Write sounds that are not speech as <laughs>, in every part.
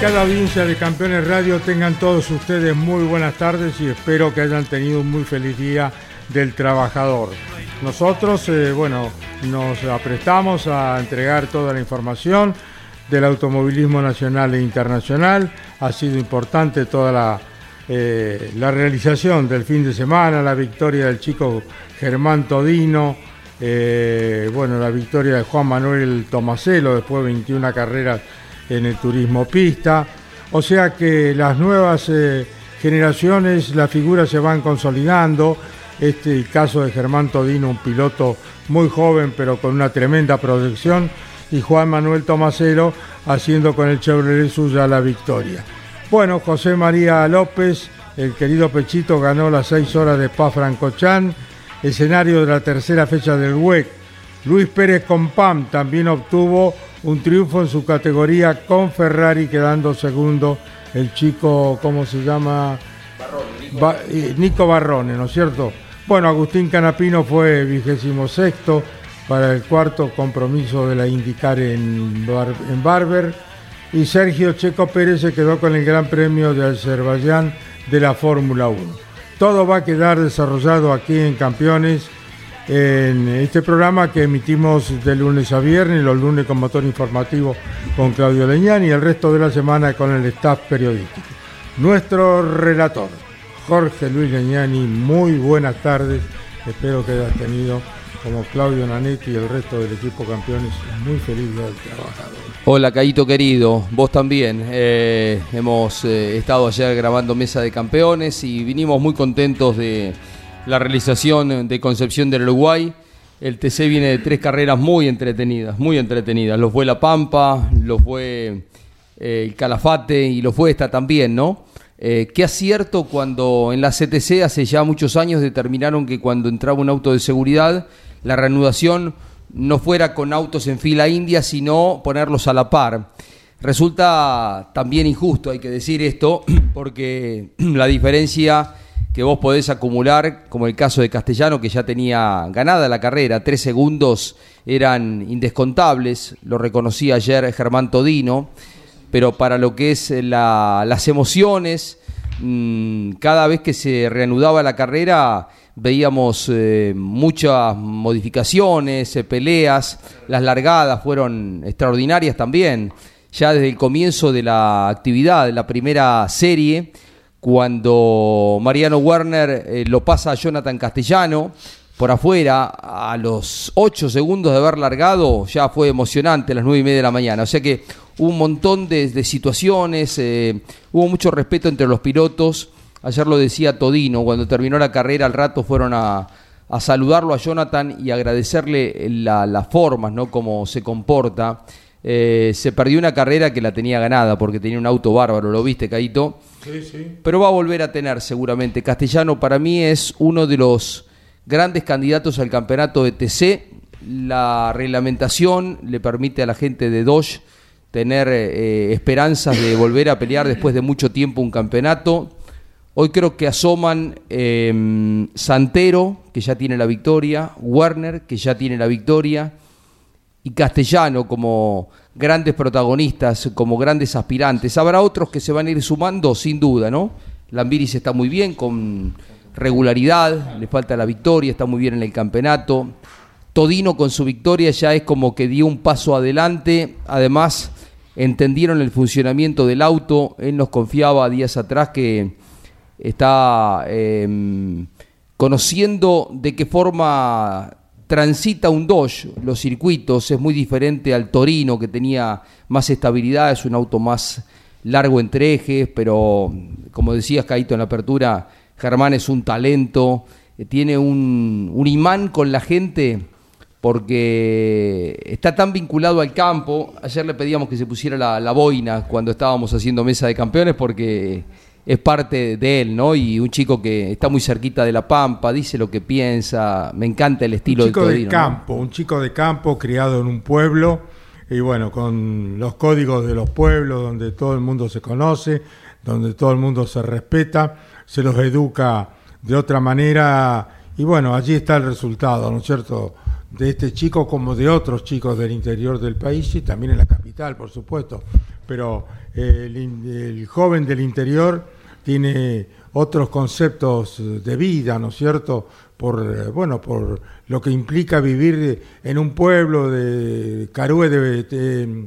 Calificada audiencia de Campeones Radio, tengan todos ustedes muy buenas tardes y espero que hayan tenido un muy feliz día del trabajador. Nosotros, eh, bueno, nos aprestamos a entregar toda la información del automovilismo nacional e internacional. Ha sido importante toda la, eh, la realización del fin de semana, la victoria del chico Germán Todino, eh, bueno, la victoria de Juan Manuel Tomaselo después de 21 carreras en el turismo pista. O sea que las nuevas eh, generaciones, las figuras se van consolidando. Este el caso de Germán Todino, un piloto muy joven pero con una tremenda proyección, y Juan Manuel Tomasero haciendo con el Chevrolet suya la victoria. Bueno, José María López, el querido Pechito, ganó las seis horas de Spa Francochán, escenario de la tercera fecha del WEC. Luis Pérez Compam también obtuvo un triunfo en su categoría con Ferrari, quedando segundo el chico, ¿cómo se llama? Ba- eh, Nico Barrone, ¿no es cierto? Bueno, Agustín Canapino fue vigésimo sexto para el cuarto compromiso de la IndyCar en, en Barber y Sergio Checo Pérez se quedó con el Gran Premio de Azerbaiyán de la Fórmula 1. Todo va a quedar desarrollado aquí en Campeones en este programa que emitimos de lunes a viernes, los lunes con motor informativo con Claudio Leñán y el resto de la semana con el staff periodístico. Nuestro relator, Jorge Luis Leñani, muy buenas tardes. Espero que hayas tenido, como Claudio Nanetti y el resto del equipo campeones, muy feliz día del trabajador. Hola, Caíto querido, vos también. Eh, hemos eh, estado ayer grabando Mesa de Campeones y vinimos muy contentos de la realización de Concepción del Uruguay. El TC viene de tres carreras muy entretenidas, muy entretenidas. Lo fue La Pampa, lo fue eh, el Calafate y lo fue esta también, ¿no? Eh, qué acierto cuando en la CTC hace ya muchos años determinaron que cuando entraba un auto de seguridad, la reanudación no fuera con autos en fila india, sino ponerlos a la par. Resulta también injusto, hay que decir esto, <clears throat> porque <clears throat> la diferencia que vos podés acumular, como el caso de Castellano, que ya tenía ganada la carrera, tres segundos eran indescontables, lo reconocía ayer Germán Todino, pero para lo que es la- las emociones, mm, cada vez que se reanudaba la carrera veíamos eh, muchas modificaciones, eh, peleas, las largadas fueron extraordinarias también, ya desde el comienzo de la actividad, de la primera serie, cuando Mariano Werner eh, lo pasa a Jonathan Castellano por afuera, a los 8 segundos de haber largado, ya fue emocionante a las 9 y media de la mañana. O sea que hubo un montón de, situaciones, eh, hubo mucho respeto entre los pilotos. Ayer lo decía Todino, cuando terminó la carrera al rato fueron a, saludarlo a Jonathan y agradecerle la- las formas, ¿no? Cómo se comporta. Eh, se perdió una carrera que la tenía ganada porque tenía un auto bárbaro, ¿lo viste, Caito? Sí, sí. pero va a volver a tener seguramente. Castellano para mí es uno de los grandes candidatos al campeonato de TC. La reglamentación le permite a la gente de Dodge tener eh, esperanzas de volver a pelear después de mucho tiempo un campeonato. Hoy creo que asoman eh, Santero, que ya tiene la victoria, Werner, que ya tiene la victoria, y Castellano como grandes protagonistas, como grandes aspirantes. Habrá otros que se van a ir sumando, sin duda, ¿no? Lambiris está muy bien, con regularidad, le falta la victoria, está muy bien en el campeonato. Todino con su victoria ya es como que dio un paso adelante, además entendieron el funcionamiento del auto, él nos confiaba días atrás que está em, conociendo de qué forma transita un Dodge los circuitos, es muy diferente al Torino que tenía más estabilidad, es un auto más largo entre ejes, pero como decías Caito en la apertura, Germán es un talento, eh, tiene un, un imán con la gente porque está tan vinculado al campo. Ayer le pedíamos que se pusiera la, boina cuando estábamos haciendo mesa de campeones porque es parte de él, ¿no? Y un chico que está muy cerquita de la pampa, dice lo que piensa, me encanta el estilo un chico de campo, un chico de campo criado en un pueblo y bueno, con los códigos de los pueblos donde todo el mundo se conoce, donde todo el mundo se respeta, se los educa de otra manera y bueno, allí está el resultado, ¿no es cierto? de este chico como de otros chicos del interior del país y también en la capital, por supuesto. Pero eh, el, joven del interior tiene otros conceptos de vida, ¿no es cierto? Por, eh, bueno, por lo que implica vivir en un pueblo de Carúe debe... Eh,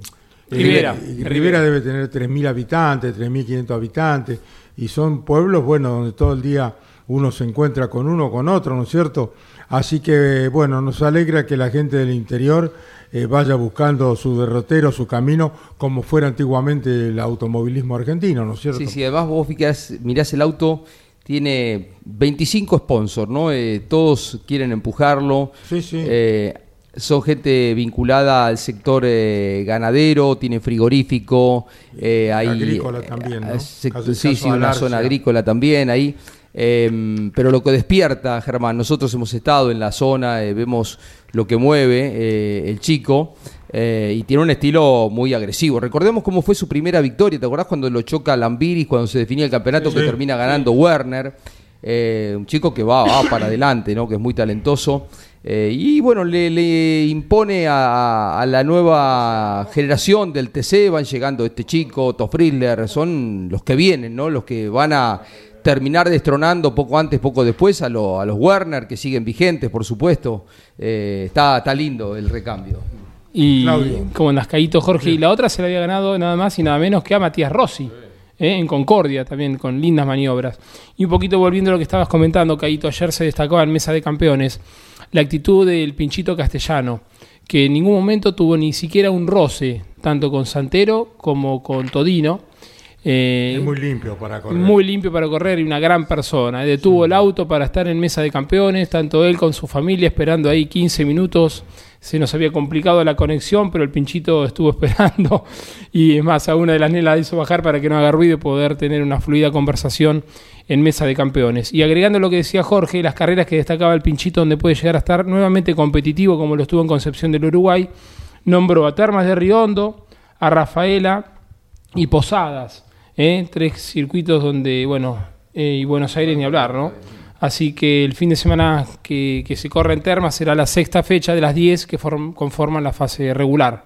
Rivera, Rivera debe tener 3.000 habitantes, 3.500 habitantes, y son pueblos, bueno, donde todo el día uno se encuentra con uno, con otro, ¿no es cierto? Así que, bueno, nos alegra que la gente del interior eh, vaya buscando su derrotero, su camino, como fuera antiguamente el automovilismo argentino, ¿no es cierto? Sí, sí, además vos mirás el auto, tiene 25 sponsors, ¿no? Eh, todos quieren empujarlo. Sí, sí. Eh, son gente vinculada al sector ganadero, tiene frigorífico, hay, agrícola también, ¿no? sí, sí, una zona agrícola también ahí. Em, pero lo que despierta, Germán, nosotros hemos estado en la zona, eh, vemos lo que mueve eh, el chico eh, y tiene un estilo muy agresivo. Recordemos cómo fue su primera victoria, ¿te acordás cuando lo choca Lambiris, cuando se definía el campeonato que termina ganando Werner? un chico que va, para adelante, ¿no? que es muy talentoso. y bueno, le, impone a, la nueva generación del TC, van llegando este chico, Otto son los que vienen, ¿no? los que van a terminar destronando poco antes, poco después a, a los Werner, que siguen vigentes, por supuesto. Eh, está, está lindo el recambio. Y como en Nascaíto Jorge, y la otra se la había ganado nada más y nada menos que a Matías Rossi. Eh, en Concordia también, con lindas maniobras. Y un poquito volviendo a lo que estabas comentando, Caíto, ayer se destacaba en Mesa de Campeones la actitud del pinchito castellano, que en ningún momento tuvo ni siquiera un roce, tanto con Santero como con Todino, eh, es muy limpio para correr. Muy limpio para correr y una gran persona. Detuvo el auto para estar en mesa de campeones, tanto él con su familia esperando ahí 15 minutos. Se nos había complicado la conexión, pero el pinchito estuvo <laughs> esperando. Y es más, a una de las nenas la hizo bajar para que no haga ruido y poder tener una fluida conversación en mesa de campeones. Y agregando lo que decía Jorge, las carreras que destacaba el pinchito, donde puede llegar a estar nuevamente competitivo, como lo estuvo en Concepción del Uruguay, nombró a Termas de Riondo, a Rafaela y Posadas ¿eh? tres circuitos donde, bueno, eh, y Buenos Aires ni hablar, ¿no? Así que el fin de semana que, se corre en Termas será la sexta fecha de las 10 que conforman la fase regular.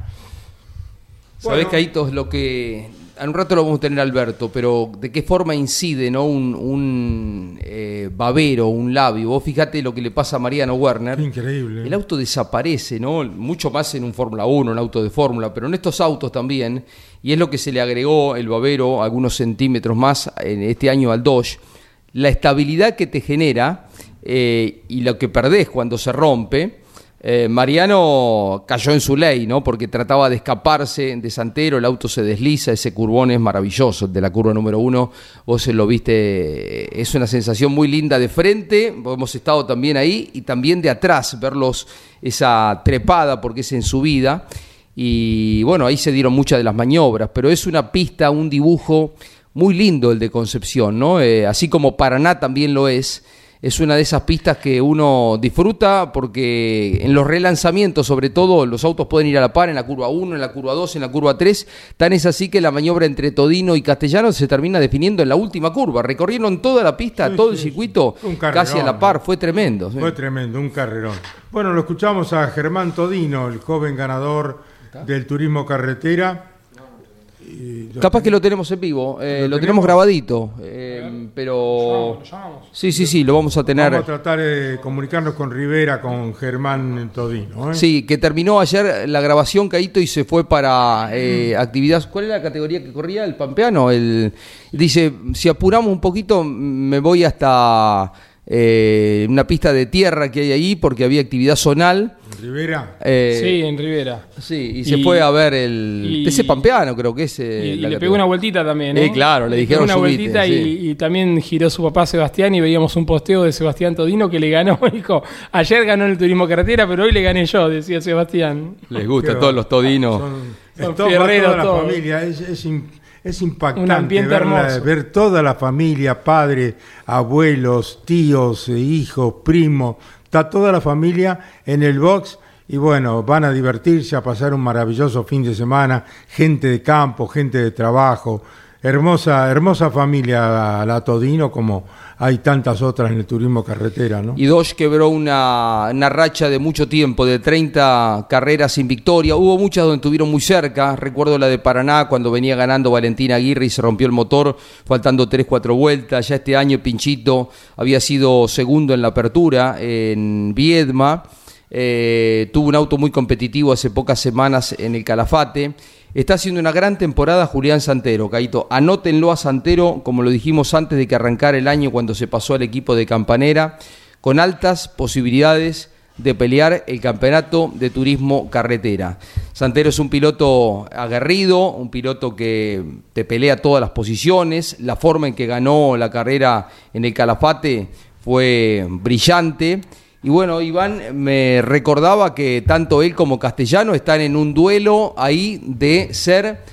Sabés, Caíto, lo que en un rato lo vamos a tener Alberto, pero ¿de qué forma incide ¿no? un, un eh, babero, un labio? Vos fíjate lo que le pasa a Mariano Werner. Increíble. El auto desaparece, ¿no? Mucho más en un Fórmula 1, un auto de Fórmula, pero en estos autos también, y es lo que se le agregó el babero algunos centímetros más en este año al Dodge, la estabilidad que te genera eh, y lo que perdés cuando se rompe eh, Mariano cayó en su ley, ¿no? Porque trataba de escaparse de Santero, el auto se desliza, ese curvón es maravilloso, de la curva número uno, vos lo viste, es una sensación muy linda de frente, hemos estado también ahí, y también de atrás, verlos esa trepada, porque es en subida, y bueno, ahí se dieron muchas de las maniobras, pero es una pista, un dibujo muy lindo el de Concepción, ¿no? Eh, así como Paraná también lo es, es una de esas pistas que uno disfruta porque en los relanzamientos, sobre todo, los autos pueden ir a la par en la curva 1, en la curva 2, en la curva 3. Tan es así que la maniobra entre Todino y Castellano se termina definiendo en la última curva. Recorrieron toda la pista, todo el circuito, casi a la par. Fue tremendo. Fue tremendo, un carrerón. Bueno, lo escuchamos a Germán Todino, el joven ganador del turismo carretera Capaz que lo tenemos en vivo, eh, ¿Lo lo, tenemos grabadito, eh, pero... Lo llamamos. Sí, sí, sí, lo vamos a tener. Vamos a tratar de comunicarnos con Rivera, con Germán Todino. ¿eh? Sí, que terminó ayer la grabación, Caito, y se fue para eh, actividad. ¿Cuál era la categoría que corría? ¿El Pampeano? El, dice, si apuramos un poquito, me voy hasta eh, una pista de tierra que hay ahí, porque había actividad zonal. Rivera. Eh, Sí, en Rivera. sí, y se fue a ver el y- TC Pampeano, creo que es. eh, Y, y la le pegó una vueltita también, ¿eh? Eh, claro, le pegó dijeron una subite, vueltita y, sí. y también giró su papá Sebastián y veíamos un posteo de Sebastián Todino que le ganó. <laughs> Dijo, ayer ganó en el turismo carretera, pero hoy le gané yo, decía Sebastián. Les gusta a todos los todinos. Son, Son es todo- va fierreros toda la todos. familia, es, es, im- es impactante Un ver, toda la familia, padres, abuelos, tíos, eh, hijos, primos, está toda la familia en el box y bueno, van a divertirse, a pasar un maravilloso fin de semana, gente de campo, gente de trabajo, hermosa, hermosa familia la Todino como hay tantas otras en el turismo carretera, ¿no? Y Dodge quebró una, una racha de mucho tiempo, de 30 carreras sin victoria. Hubo muchas donde estuvieron muy cerca. Recuerdo la de Paraná cuando venía ganando Valentina Aguirre y se rompió el motor, faltando 3-4 vueltas. Ya este año Pinchito había sido segundo en la apertura en Viedma. Eh, tuvo un auto muy competitivo hace pocas semanas en el Calafate. Está haciendo una gran temporada Julián Santero, Caito. Anótenlo a Santero, como lo dijimos antes de que arrancara el año cuando se pasó al equipo de Campanera, con altas posibilidades de pelear el campeonato de turismo carretera. Santero es un piloto aguerrido, un piloto que te pelea todas las posiciones. La forma en que ganó la carrera en el Calafate fue brillante. Y bueno, Iván me recordaba que tanto él como Castellano están en un duelo ahí de ser,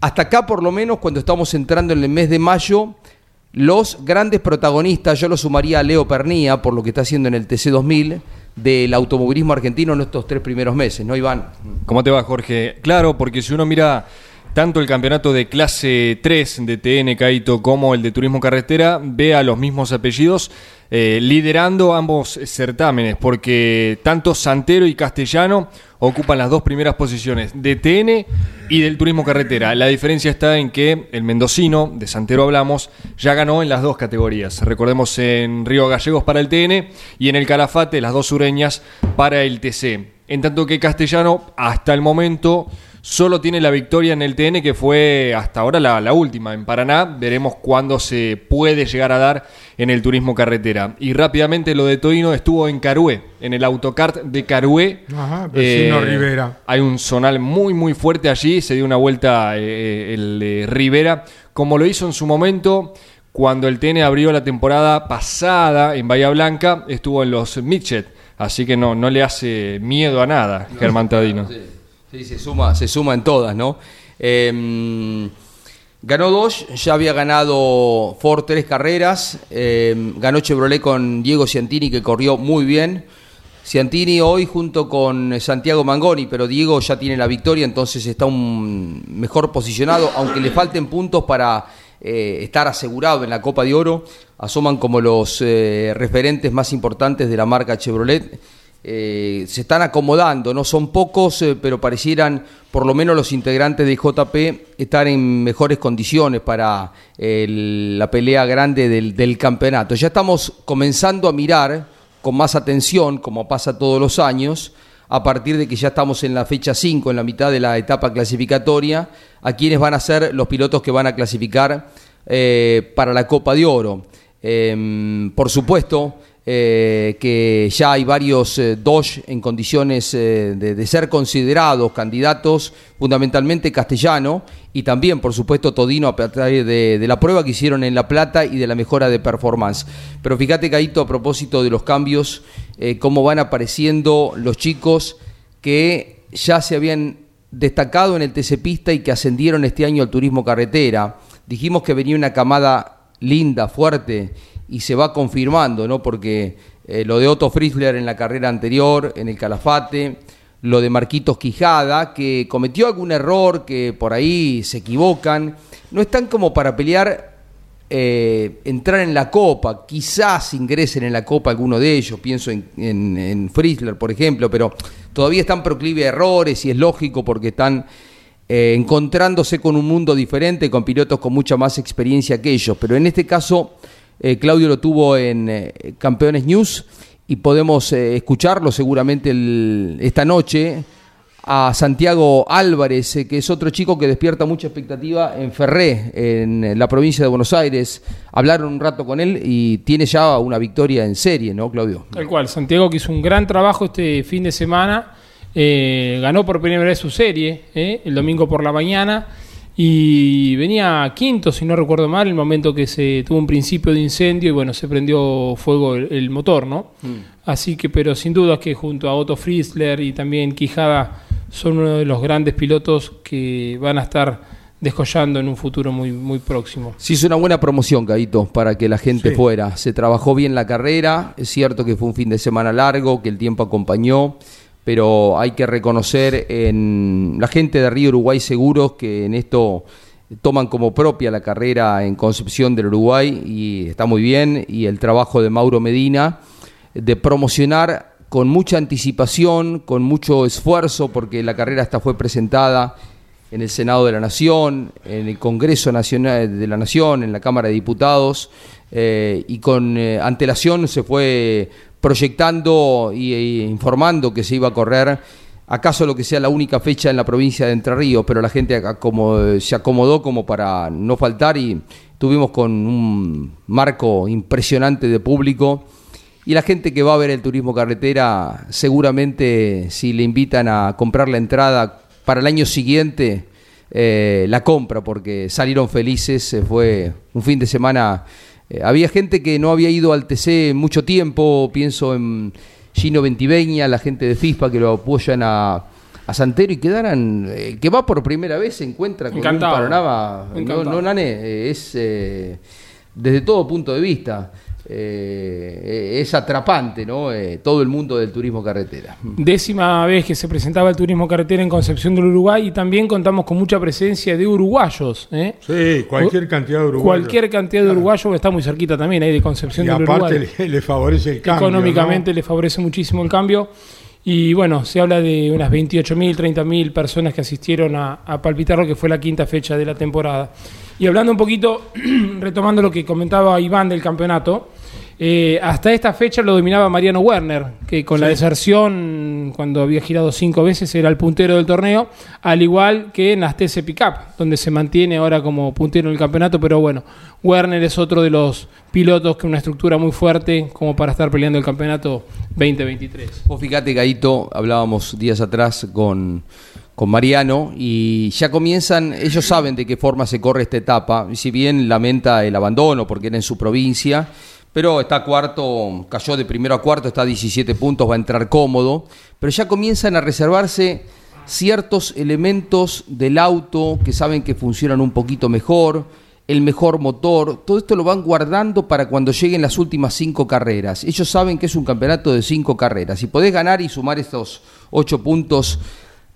hasta acá por lo menos, cuando estamos entrando en el mes de mayo, los grandes protagonistas, yo lo sumaría a Leo Pernía, por lo que está haciendo en el TC2000, del automovilismo argentino en estos tres primeros meses, ¿no, Iván? ¿Cómo te va, Jorge? Claro, porque si uno mira tanto el campeonato de clase 3 de TN Caito como el de turismo carretera, ve a los mismos apellidos eh, liderando ambos certámenes, porque tanto Santero y Castellano ocupan las dos primeras posiciones de TN y del turismo carretera. La diferencia está en que el mendocino, de Santero hablamos, ya ganó en las dos categorías. Recordemos en Río Gallegos para el TN y en el Calafate las dos sureñas para el TC. En tanto que Castellano, hasta el momento, solo tiene la victoria en el TN, que fue hasta ahora la, la última. En Paraná veremos cuándo se puede llegar a dar en el turismo carretera. Y rápidamente lo de Toino estuvo en Carué, en el autocart de Carué. Ajá, vecino Rivera. Hay un zonal muy, muy fuerte allí. Se dio una vuelta eh, el de Rivera, como lo hizo en su momento. Cuando el TN abrió la temporada pasada en Bahía Blanca, estuvo en los Midget. Así que no, no le hace miedo a nada, Germán Tadino. Sí, sí, se suma, se suma en todas, ¿no? Eh, ganó dos, ya había ganado Ford tres carreras, eh, ganó Chevrolet con Diego Ciantini que corrió muy bien. Ciantini hoy junto con Santiago Mangoni, pero Diego ya tiene la victoria, entonces está un mejor posicionado, aunque le falten puntos para eh, estar asegurado en la Copa de Oro, asoman como los eh, referentes más importantes de la marca Chevrolet. Eh, se están acomodando, no son pocos, eh, pero parecieran por lo menos los integrantes de JP estar en mejores condiciones para la pelea grande del, del campeonato. Ya estamos comenzando a mirar con más atención, como pasa todos los años, a partir de que ya estamos en la fecha 5, en la mitad de la etapa clasificatoria, a quienes van a ser los pilotos que van a clasificar eh, para la Copa de Oro. Eh, por supuesto eh, que ya hay varios eh, Dodge en condiciones eh, de, ser considerados candidatos, fundamentalmente castellano, y también, por supuesto, Todino a partir de, la prueba que hicieron en La Plata y de la mejora de performance. Pero fíjate, Caíto, a propósito de los cambios, eh, cómo van apareciendo los chicos que ya se habían destacado en el TC Pista y que ascendieron este año al turismo carretera. Dijimos que venía una camada linda, fuerte, y se va confirmando, ¿no? Porque eh, lo de Otto Fritzler en la carrera anterior, en el Calafate, lo de Marquitos Quijada, que cometió algún error, que por ahí se equivocan, no están como para pelear eh, entrar en la Copa, quizás ingresen en la Copa alguno de ellos, pienso en, en, Fritzler, por ejemplo, pero todavía están proclive a errores y es lógico porque están eh, encontrándose con un mundo diferente, con pilotos con mucha más experiencia que ellos. Pero en este caso, eh, Claudio lo tuvo en eh, Campeones News y podemos escucharlo seguramente esta noche a Santiago Álvarez, que es otro chico que despierta mucha expectativa en Ferré, en la provincia de Buenos Aires. Hablaron un rato con él y tiene ya una victoria en serie, ¿no, Claudio? Tal cual, Santiago que hizo un gran trabajo este fin de semana eh, ganó por primera vez su serie eh, el domingo por la mañana y venía quinto, si no recuerdo mal, el momento que se tuvo un principio de incendio y bueno, se prendió fuego el, motor, ¿no? Mm. Así que, pero sin duda que junto a Otto Friesler y también Quijada son uno de los grandes pilotos que van a estar descollando en un futuro muy, muy próximo. Sí, es una buena promoción, Gaito, para que la gente fuera. Se trabajó bien la carrera, es cierto que fue un fin de semana largo, que el tiempo acompañó pero hay que reconocer en la gente de Río Uruguay Seguros que en esto toman como propia la carrera en Concepción del Uruguay y está muy bien, y el trabajo de Mauro Medina de promocionar con mucha anticipación, con mucho esfuerzo, porque la carrera hasta fue presentada en el Senado de la Nación, en el Congreso Nacional de la Nación, en la Cámara de Diputados, eh, y con eh, antelación se fue proyectando e informando que se iba a correr acaso lo que sea la única fecha en la provincia de Entre Ríos, pero la gente como, se acomodó como para no faltar y tuvimos con un marco impresionante de público. Y la gente que va a ver el turismo carretera, seguramente si le invitan a comprar la entrada para el año siguiente, eh, la compra, porque salieron felices, fue un fin de semana eh, había gente que no había ido al TC mucho tiempo, pienso en Gino Ventiveña, la gente de FISPA que lo apoyan a, Santero y quedaran, eh, que va por primera vez, se encuentra con un panorama, no, no, Nane, eh, es desde todo punto de vista. Eh, es atrapante, ¿no? Eh, todo el mundo del turismo carretera. Décima vez que se presentaba el turismo carretera en Concepción del Uruguay y también contamos con mucha presencia de uruguayos. ¿eh? Sí, cualquier cantidad de uruguayos. Cualquier cantidad de uruguayos está muy cerquita también ahí de Concepción del Uruguay. aparte le, favorece el cambio. Económicamente le favorece muchísimo el cambio. Y bueno, se habla de unas 28.000, 30.000 personas que asistieron a, a palpitar lo que fue la quinta fecha de la temporada. Y hablando un poquito, <clears throat> retomando lo que comentaba Iván del campeonato, eh, hasta esta fecha lo dominaba Mariano Werner, que con la deserción, cuando había girado cinco veces, era el puntero del torneo, al igual que en las TC Pickup, donde se mantiene ahora como puntero en el campeonato, pero bueno, Werner es otro de los pilotos que una estructura muy fuerte como para estar peleando el campeonato 2023. Vos fíjate, Gaito, hablábamos días atrás con con Mariano y ya comienzan, ellos saben de qué forma se corre esta etapa, y si bien lamenta el abandono porque era en su provincia, pero está cuarto, cayó de primero a cuarto, está a 17 puntos, va a entrar cómodo, pero ya comienzan a reservarse ciertos elementos del auto que saben que funcionan un poquito mejor, el mejor motor, todo esto lo van guardando para cuando lleguen las últimas cinco carreras. Ellos saben que es un campeonato de cinco carreras. Si podés ganar y sumar estos ocho puntos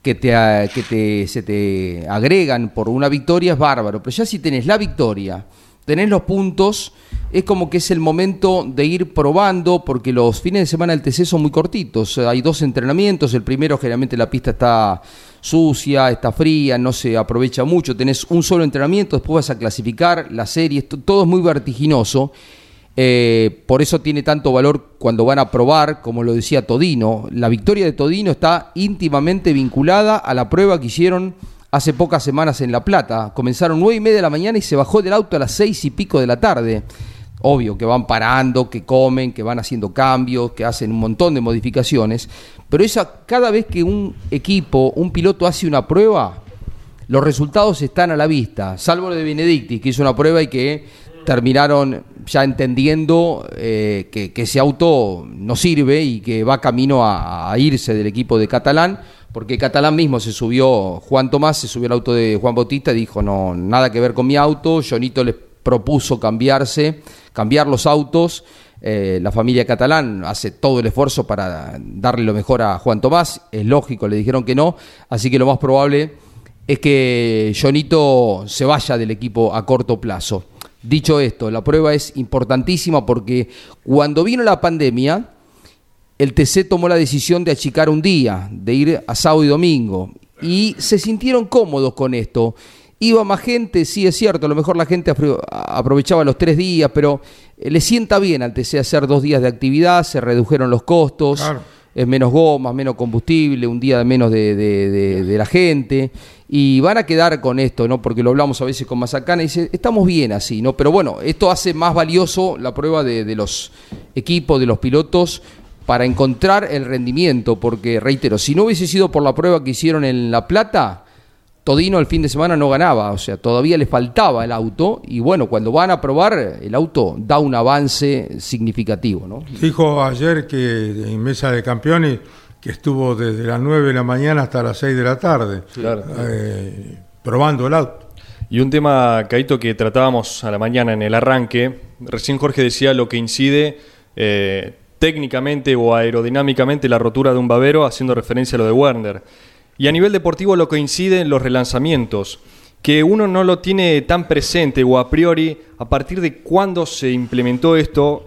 que, te, se te agregan por una victoria es bárbaro, pero ya si tenés la victoria, tenés los puntos, es como que es el momento de ir probando, porque los fines de semana del TC son muy cortitos, hay dos entrenamientos, el primero generalmente la pista está sucia, está fría, no se aprovecha mucho, tenés un solo entrenamiento, después vas a clasificar la serie, todo es muy vertiginoso eh, por eso tiene tanto valor cuando van a probar, como lo decía Todino. La victoria de Todino está íntimamente vinculada a la prueba que hicieron hace pocas semanas en La Plata. Comenzaron nueve y media de la mañana y se bajó del auto a las seis y pico de la tarde. Obvio que van parando, que comen, que van haciendo cambios, que hacen un montón de modificaciones. Pero esa, cada vez que un equipo, un piloto hace una prueba, los resultados están a la vista. Salvo lo de Benedicti, que hizo una prueba y que terminaron ya entendiendo eh, que, ese auto no sirve y que va camino a, irse del equipo de Catalán, porque Catalán mismo se subió, Juan Tomás se subió al auto de Juan Bautista y dijo, no, nada que ver con mi auto, Jonito les propuso cambiarse, cambiar los autos, eh, la familia catalán hace todo el esfuerzo para darle lo mejor a Juan Tomás, es lógico, le dijeron que no, así que lo más probable es que Jonito se vaya del equipo a corto plazo. Dicho esto, la prueba es importantísima porque cuando vino la pandemia, el TC tomó la decisión de achicar un día, de ir a sábado y domingo. y se sintieron cómodos con esto. Iba más gente, sí es cierto, a lo mejor la gente aprovechaba los tres días, pero eh, le sienta bien al TC hacer dos días de actividad, se redujeron los costos, es menos gomas, menos combustible, un día menos de, de, la gente, y van a quedar con esto, ¿no? Porque lo hablamos a veces con Mazacana y dice, estamos bien así, ¿no? Pero bueno, esto hace más valioso la prueba de los equipos, de los pilotos, para encontrar el rendimiento, porque reitero, si no hubiese sido por la prueba que hicieron en La Plata, Todino el fin de semana no ganaba, o sea, todavía le faltaba el auto y bueno, cuando van a probar, el auto da un avance significativo. ¿no? Dijo ayer que en Mesa de Campeones que estuvo desde las 9 de la mañana hasta las 6 de la tarde eh, probando el auto. Y un tema, Caito, que tratábamos a la mañana en el arranque, recién Jorge decía lo que incide... Eh, técnicamente o aerodinámicamente la rotura de un babero, haciendo referencia a lo de Werner. Y a nivel deportivo lo coincide en los relanzamientos, que uno no lo tiene tan presente o a priori a partir de cuándo se implementó esto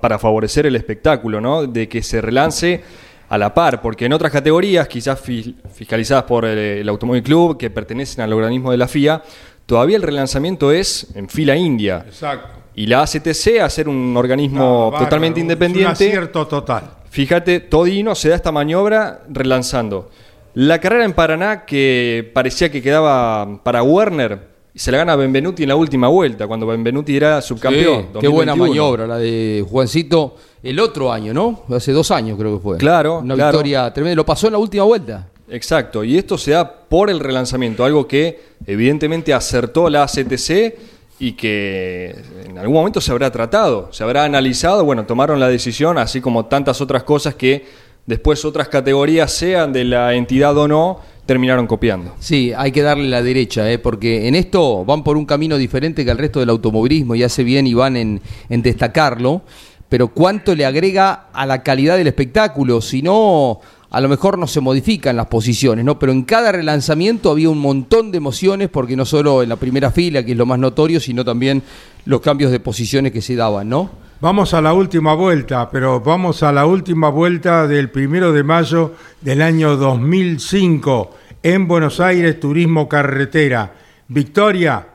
para favorecer el espectáculo, ¿no? de que se relance a la par, porque en otras categorías, quizás fiscalizadas por el, el Automóvil Club, que pertenecen al organismo de la FIA, todavía el relanzamiento es en fila india. Exacto y la ACTC, a ser un organismo totalmente independiente. Es un acierto total. Fíjate, Todino se da esta maniobra relanzando. La carrera en Paraná, que parecía que quedaba para Werner, se la gana Benvenuti en la última vuelta, cuando Benvenuti era subcampeón. qué buena maniobra la de Juancito el otro año, ¿no? Hace dos años creo que fue. Claro. Una victoria tremenda. Lo pasó en la última vuelta. Exacto. Y esto se da por el relanzamiento, algo que evidentemente acertó la ACTC y que en algún momento se habrá tratado, se habrá analizado, bueno, tomaron la decisión, así como tantas otras cosas que después otras categorías, sean de la entidad o no, terminaron copiando. Sí, hay que darle la derecha, ¿eh? porque en esto van por un camino diferente que el resto del automovilismo y hace bien y van en, en destacarlo, pero cuánto le agrega a la calidad del espectáculo, si no a lo mejor no se modifican las posiciones, ¿no? Pero en cada relanzamiento había un montón de emociones, porque no solo en la primera fila, que es lo más notorio, sino también los cambios de posiciones que se daban, ¿no? Vamos a la última vuelta, pero vamos a la última vuelta del primero de mayo del año 2005 en Buenos Aires, Turismo Carretera. Victoria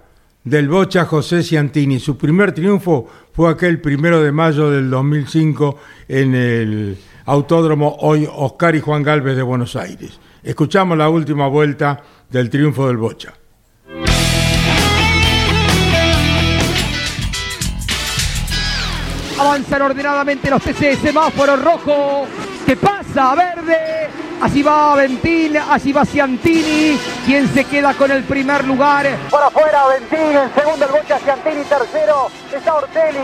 del Bocha José Ciantini. Su primer triunfo fue aquel primero de mayo del 2005 en el Autódromo hoy Oscar y Juan Galvez de Buenos Aires. Escuchamos la última vuelta del triunfo del Bocha. Avanzan ordenadamente los TC, semáforo rojo, que pasa verde, así va Ventín, así va Ciantini, quien se queda con el primer lugar. Por afuera Ventín, en segundo el Bocha Ciantini, tercero está Ortelli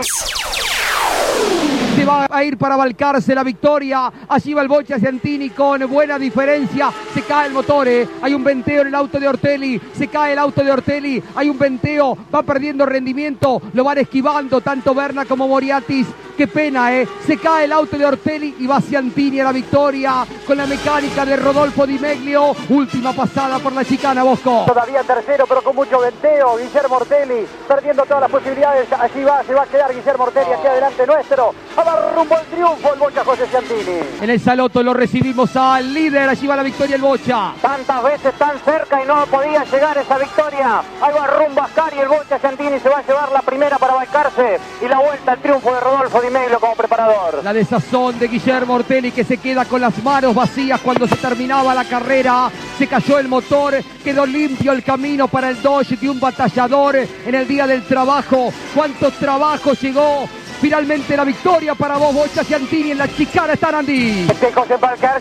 se va a ir para Balcarce la victoria. Allí va el Bocha Ciantini con buena diferencia. Se cae el motor, eh. hay un venteo en el auto de Ortelli. Se cae el auto de Ortelli, hay un venteo, va perdiendo rendimiento. Lo van esquivando tanto Berna como Moriatis. Qué pena, ¿eh? Se cae el auto de Ortelli y va Ciantini a la victoria con la mecánica de Rodolfo Di Meglio. Última pasada por la chicana Bosco. Todavía tercero, pero con mucho venteo. Guillermo Ortelli perdiendo todas las posibilidades. Allí va, se va a quedar Guillermo Ortelli aquí adelante nuestro. Va rumbo al triunfo el Bocha José Ciantini. En el Saloto lo recibimos al líder. Allí va la victoria el Bocha. Tantas veces tan cerca y no podía llegar esa victoria. Ahí va rumbo a Cari. El Bocha Ciantini se va a llevar la primera para Balcarce. Y la vuelta al triunfo de Rodolfo como preparador. La desazón de Guillermo Ortelli que se queda con las manos vacías cuando se terminaba la carrera. Se cayó el motor, quedó limpio el camino para el Dodge de un batallador en el día del trabajo. ¿Cuánto trabajo llegó Finalmente la victoria para vos, Bocha Ciantini en la chicana está. Este José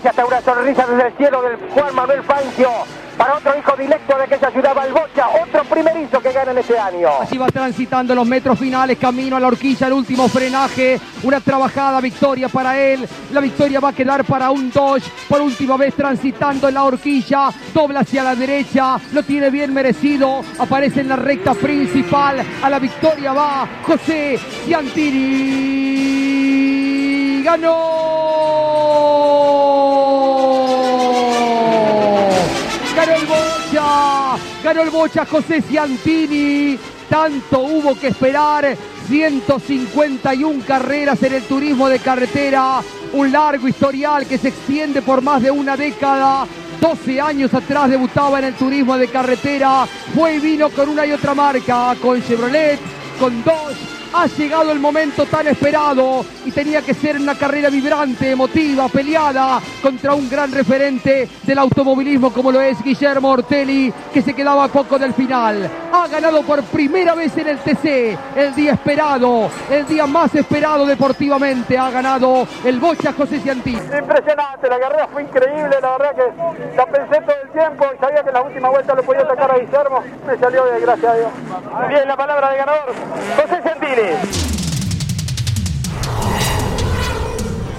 hasta una sonrisa desde el cielo del Juan Manuel Fangio para otro hijo directo de aquella ciudad Balbocha, otro primerizo que gana en este año. Así va transitando los metros finales, camino a la horquilla, el último frenaje, una trabajada victoria para él. La victoria va a quedar para un Dodge, por última vez transitando en la horquilla, dobla hacia la derecha, lo tiene bien merecido, aparece en la recta principal, a la victoria va José Ciantini. ¡Ganó! Ganó el Bocha José Ciantini, tanto hubo que esperar, 151 carreras en el turismo de carretera, un largo historial que se extiende por más de una década, 12 años atrás debutaba en el turismo de carretera, fue y vino con una y otra marca, con Chevrolet, con Dodge, ha llegado el momento tan esperado y tenía que ser una carrera vibrante, emotiva, peleada contra un gran referente del automovilismo como lo es Guillermo Ortelli, que se quedaba poco del final. Ha ganado por primera vez en el TC, el día esperado, el día más esperado deportivamente. Ha ganado el Bocha José Ciantini. Impresionante, la carrera fue increíble, la verdad que la pensé todo el tiempo y sabía que en la última vuelta lo podía sacar a Guillermo, me salió bien, gracias a Dios. Bien, la palabra de ganador, José Ciantini.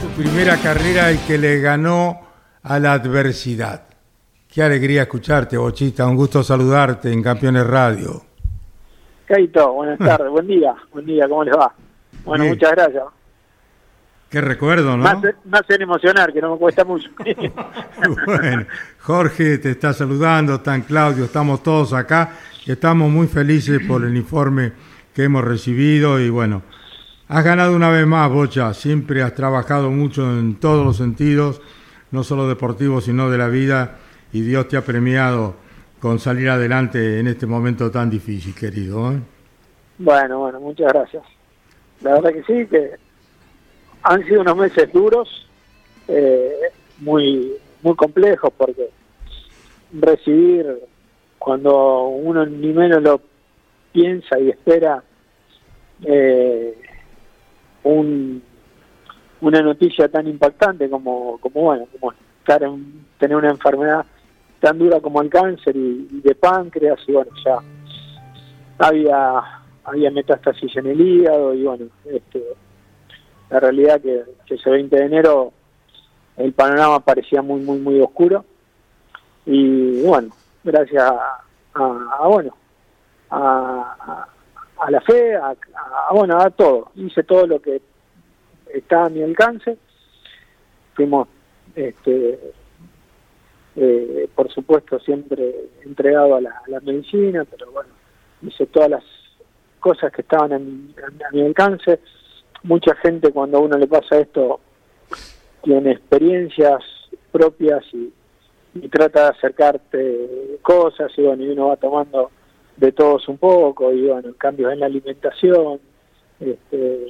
Su primera carrera y que le ganó a la adversidad. Qué alegría escucharte, Bochita. Un gusto saludarte en Campeones Radio. Caito, buenas tardes, buen día, buen día, ¿cómo les va? Bueno, Bien. muchas gracias. Qué recuerdo, ¿no? Más, más en emocionar, que no me cuesta mucho. <laughs> Bueno, Jorge te está saludando, están Claudio, estamos todos acá y estamos muy felices por el informe que hemos recibido y bueno, has ganado una vez más, Bocha, siempre has trabajado mucho en todos los sentidos, no solo deportivos, sino de la vida y Dios te ha premiado con salir adelante en este momento tan difícil, querido. ¿eh? bueno, bueno, muchas gracias. La verdad que sí, que han sido unos meses duros, eh, muy, muy complejos, porque recibir cuando uno ni menos lo piensa y espera eh, un, una noticia tan impactante como, como bueno, como estar en- tener una enfermedad tan dura como el cáncer y, de páncreas y bueno ya había había metástasis en el hígado y bueno este la realidad que, que ese 20 de enero el panorama parecía muy muy muy oscuro. Y bueno gracias a, a- a, bueno a, a- la fe a, a- bueno a todo. Hice todo lo que estaba a mi alcance. Fuimos este eh, por supuesto siempre entregado a la, a la medicina pero bueno hice todas las cosas que estaban a mi, a mi alcance. Mucha gente cuando a uno le pasa esto tiene experiencias propias y, y trata de acercarte cosas y bueno y uno va tomando de todos un poco y bueno cambios en la alimentación este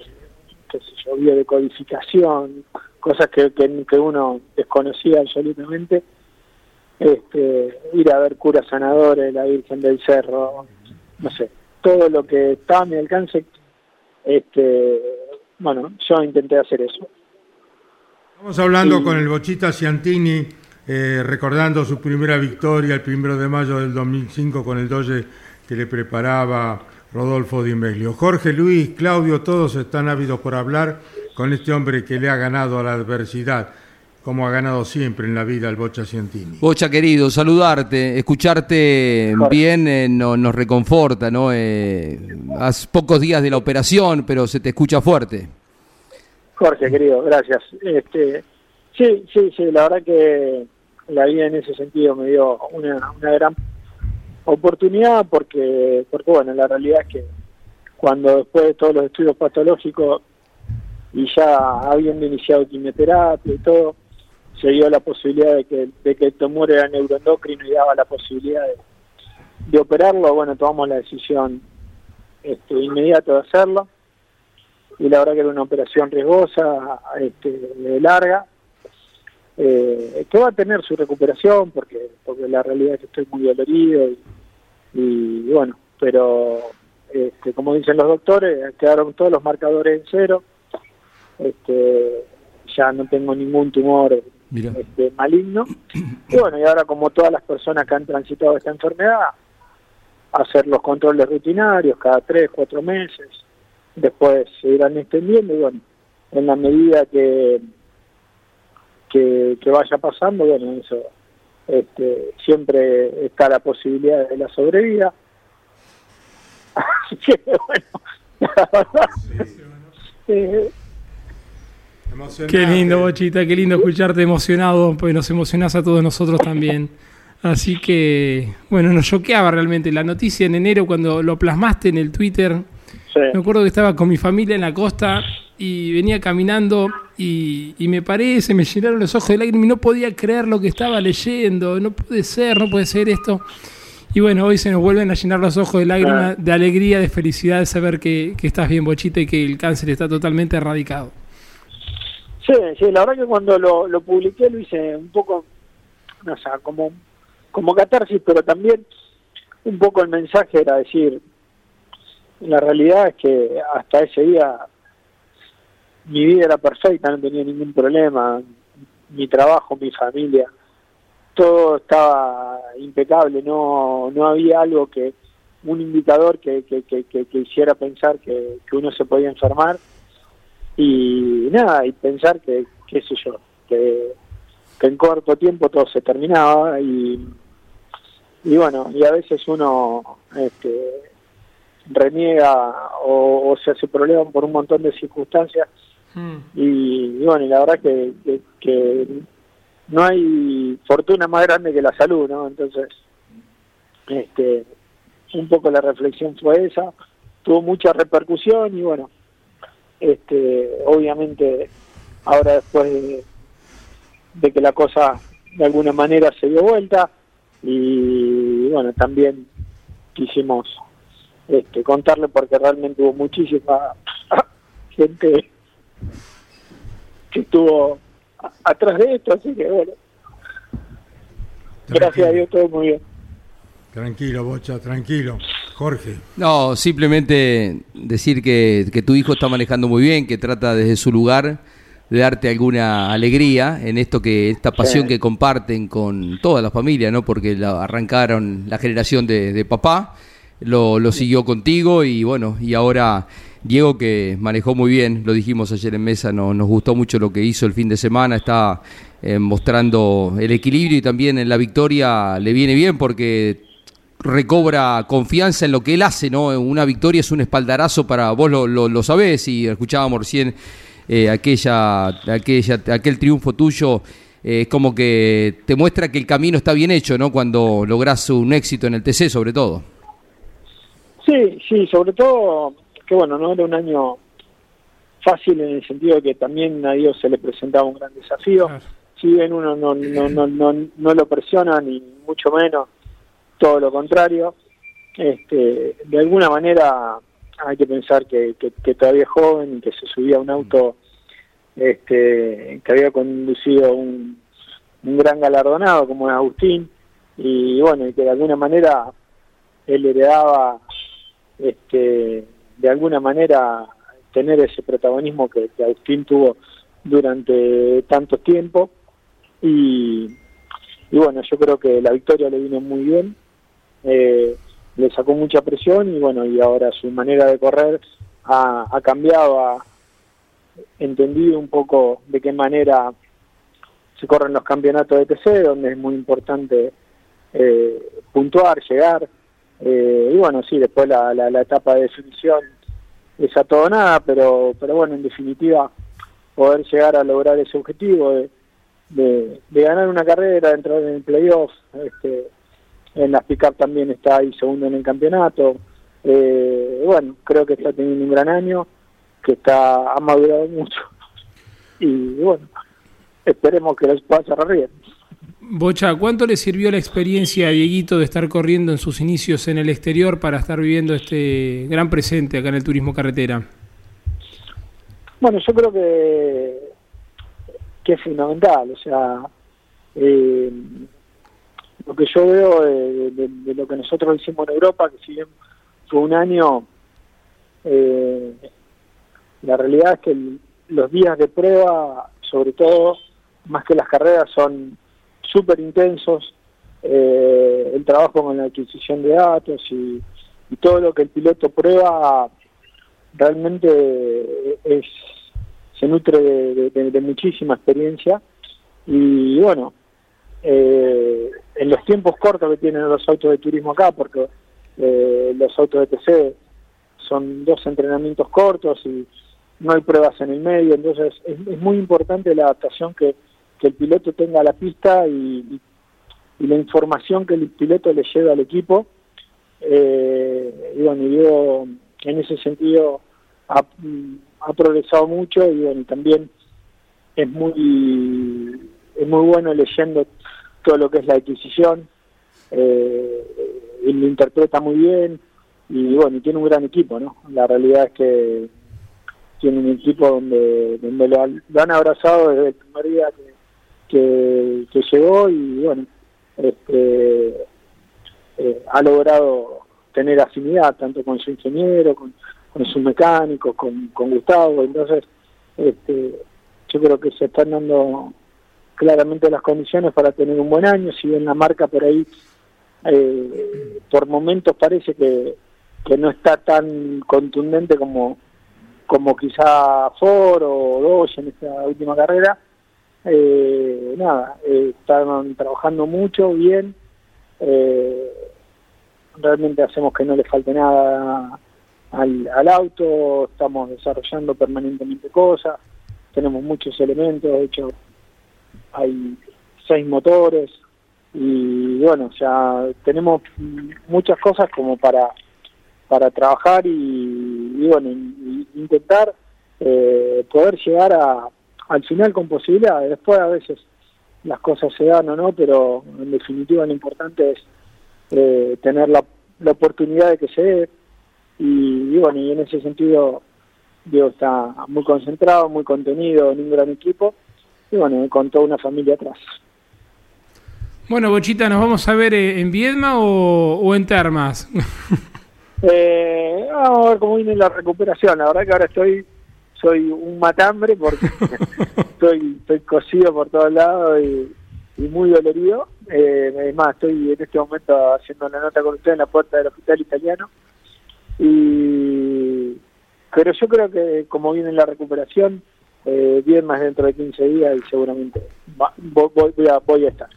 qué sé yo biodecodificación cosas que, que, que uno desconocía absolutamente. Este ir a ver curas sanadores la Virgen del Cerro no sé todo lo que estaba a mi alcance este bueno yo intenté hacer eso. Estamos hablando con el Bochita Ciantini, eh, recordando su primera victoria el primero de mayo del 2005 con el Doge que le preparaba Rodolfo Di Meglio. Jorge Luis, Claudio, todos están ávidos por hablar con este hombre que le ha ganado a la adversidad, como ha ganado siempre en la vida el Bocha Ciantini. Bocha querido, saludarte, escucharte bien eh, no- nos reconforta, ¿no? Eh, haz pocos días de la operación, pero se te escucha fuerte. Jorge, querido, gracias. Este, sí, sí, sí, la verdad que la vida en ese sentido me dio una, una gran oportunidad porque, porque, bueno, la realidad es que cuando después de todos los estudios patológicos y ya habiendo iniciado quimioterapia y todo, se dio la posibilidad de que, de que el tumor era neuroendocrino y daba la posibilidad de, de operarlo, bueno, tomamos la decisión este, inmediata de hacerlo. Y la verdad que era una operación riesgosa, este, larga, eh, que va a tener su recuperación porque porque la realidad es que estoy muy dolorido y, y bueno, pero este, como dicen los doctores, quedaron todos los marcadores en cero, este, ya no tengo ningún tumor este, maligno. Y bueno, y ahora como todas las personas que han transitado esta enfermedad, hacer los controles rutinarios cada tres, cuatro meses, después se irán extendiendo y bueno, en la medida que, que, que vaya pasando, bueno, eso este, siempre está la posibilidad de la sobrevida. <laughs> Así que bueno, <laughs> la verdad, eh. Qué lindo, Bochita, qué lindo escucharte emocionado, pues nos emocionás a todos nosotros también. Así que, bueno, nos choqueaba realmente la noticia en enero cuando lo plasmaste en el Twitter. sí. Me acuerdo que estaba con mi familia en la costa y venía caminando y, y me parece, me llenaron los ojos de lágrimas y no podía creer lo que estaba leyendo, no puede ser, no puede ser esto. Y bueno, hoy se nos vuelven a llenar los ojos de lágrimas, de alegría, de felicidad de saber que, que estás bien, Bochita, y que el cáncer está totalmente erradicado. Sí, sí, la verdad que cuando lo, lo publiqué lo hice un poco, o sea, como, como catarsis, pero también un poco el mensaje era decir, la realidad es que hasta ese día mi vida era perfecta, no tenía ningún problema, mi trabajo, mi familia, todo estaba impecable, no, no había algo que, un indicador que, que, hiciera pensar que, uno se podía enfermar y nada, y pensar que, qué sé yo, que, que en corto tiempo todo se terminaba y, y bueno, y a veces uno este, reniega o, o se hace problema por un montón de circunstancias y, y bueno, y la verdad que, que, que no hay fortuna más grande que la salud, ¿no? Entonces, este, un poco la reflexión fue esa, tuvo mucha repercusión y bueno, este, obviamente ahora después de, de que la cosa de alguna manera se dio vuelta y bueno, también quisimos este, contarle porque realmente hubo muchísima <laughs> gente que estuvo a- atrás de esto, así que bueno, gracias a Dios todo muy bien. Tranquilo, Bocha, tranquilo. Jorge. No, simplemente decir que, que tu hijo está manejando muy bien, que trata desde su lugar de darte alguna alegría en esto que esta pasión Sí. que comparten con toda la familia, ¿no? Porque la arrancaron la generación de, de papá, lo, lo siguió contigo y bueno, y ahora Diego que manejó muy bien, lo dijimos ayer en mesa, no, nos gustó mucho lo que hizo el fin de semana, está eh, mostrando el equilibrio y también en la victoria le viene bien porque recobra confianza en lo que él hace, ¿no? Una victoria es un espaldarazo para vos lo, lo, lo sabés y escuchábamos recién eh, aquella, aquella, aquel triunfo tuyo. eh, es como que te muestra que el camino está bien hecho, ¿no? Cuando lográs un éxito en el TC, sobre todo. Sí, sí, sobre todo que bueno, no era un año fácil en el sentido de que también a Dios se le presentaba un gran desafío. Si bien uno no, no, no, no, no lo presiona, ni mucho menos, todo lo contrario, este, de alguna manera hay que pensar que, que, que todavía es joven y que se subía a un auto este, que había conducido un, un gran galardonado como es Agustín y bueno, y que de alguna manera él heredaba este, de alguna manera tener ese protagonismo que, que Agustín tuvo durante tanto tiempo. Y, y bueno, yo creo que la victoria le vino muy bien, eh, le sacó mucha presión y bueno, y ahora su manera de correr ha, cambiado, ha entendido un poco de qué manera se corren los campeonatos de TC, donde es muy importante eh, puntuar, llegar, eh, y bueno, sí, después la, la, la etapa de definición es a todo nada, pero, pero bueno, en definitiva, poder llegar a lograr ese objetivo de, de, ganar una carrera, de entrar en el playoff, este, en las pick también está ahí segundo en el campeonato, eh, bueno, creo que está teniendo un gran año, que está ha madurado mucho, <laughs> y bueno, esperemos que los pueda cerrar bien. Bocha, ¿cuánto le sirvió la experiencia a Dieguito de estar corriendo en sus inicios en el exterior para estar viviendo este gran presente acá en el turismo carretera? Bueno, yo creo que, que es fundamental, o sea, eh, lo que yo veo de, lo que nosotros hicimos en Europa, que si bien fue un año, eh, la realidad es que el- los días de prueba, sobre todo, más que las carreras, son súper intensos, eh, el trabajo con la adquisición de datos y, todo lo que el piloto prueba realmente es se nutre de muchísima experiencia. Y bueno eh, en los tiempos cortos que tienen los autos de turismo acá porque eh, los autos de TC son dos entrenamientos cortos y no hay pruebas en el medio entonces es, es muy importante la adaptación que, que el piloto tenga la pista y, y- y la información que el piloto le lleva al equipo eh, y bueno, y yo en ese sentido ha, progresado mucho y bueno, también es muy es muy bueno leyendo todo lo que es la adquisición, eh, él lo interpreta muy bien y bueno, y tiene un gran equipo, ¿no? La realidad es que tiene un equipo donde, donde lo, han abrazado desde el primer día que, que, llegó y bueno, este, eh, ha logrado tener afinidad tanto con su ingeniero, con, con sus mecánicos, con, con Gustavo, entonces este, yo creo que se están dando claramente las condiciones para tener un buen año, si bien la marca por ahí eh, por momentos parece que, que no está tan contundente como como quizá Ford o Dodge en esta última carrera, eh, nada, eh, están trabajando mucho, bien, eh, realmente hacemos que no le falte nada al, al auto, estamos desarrollando permanentemente cosas, tenemos muchos elementos, de hecho hay seis motores y bueno, sea, tenemos muchas cosas como para para trabajar y, bueno, intentar eh, poder llegar a, al final con posibilidades. Después a veces las cosas se dan o no, pero en definitiva lo importante es eh, tener la, la, oportunidad de que se dé y, y, bueno, y en ese sentido Diego está muy concentrado, muy contenido en un gran equipo y bueno, con toda una familia atrás. Bueno, Bochita, ¿nos vamos a ver eh, en Viedma o, o en Termas? <laughs> eh, vamos a ver cómo viene la recuperación. La verdad que ahora estoy, soy un matambre porque <laughs> estoy, estoy cosido por todos lados y, y muy dolorido. Eh, además, estoy en este momento haciendo una nota con usted en la puerta del hospital italiano. Y pero yo creo que como viene la recuperación, eh, bien más dentro de 15 días y seguramente va, voy, voy, a, voy a estar.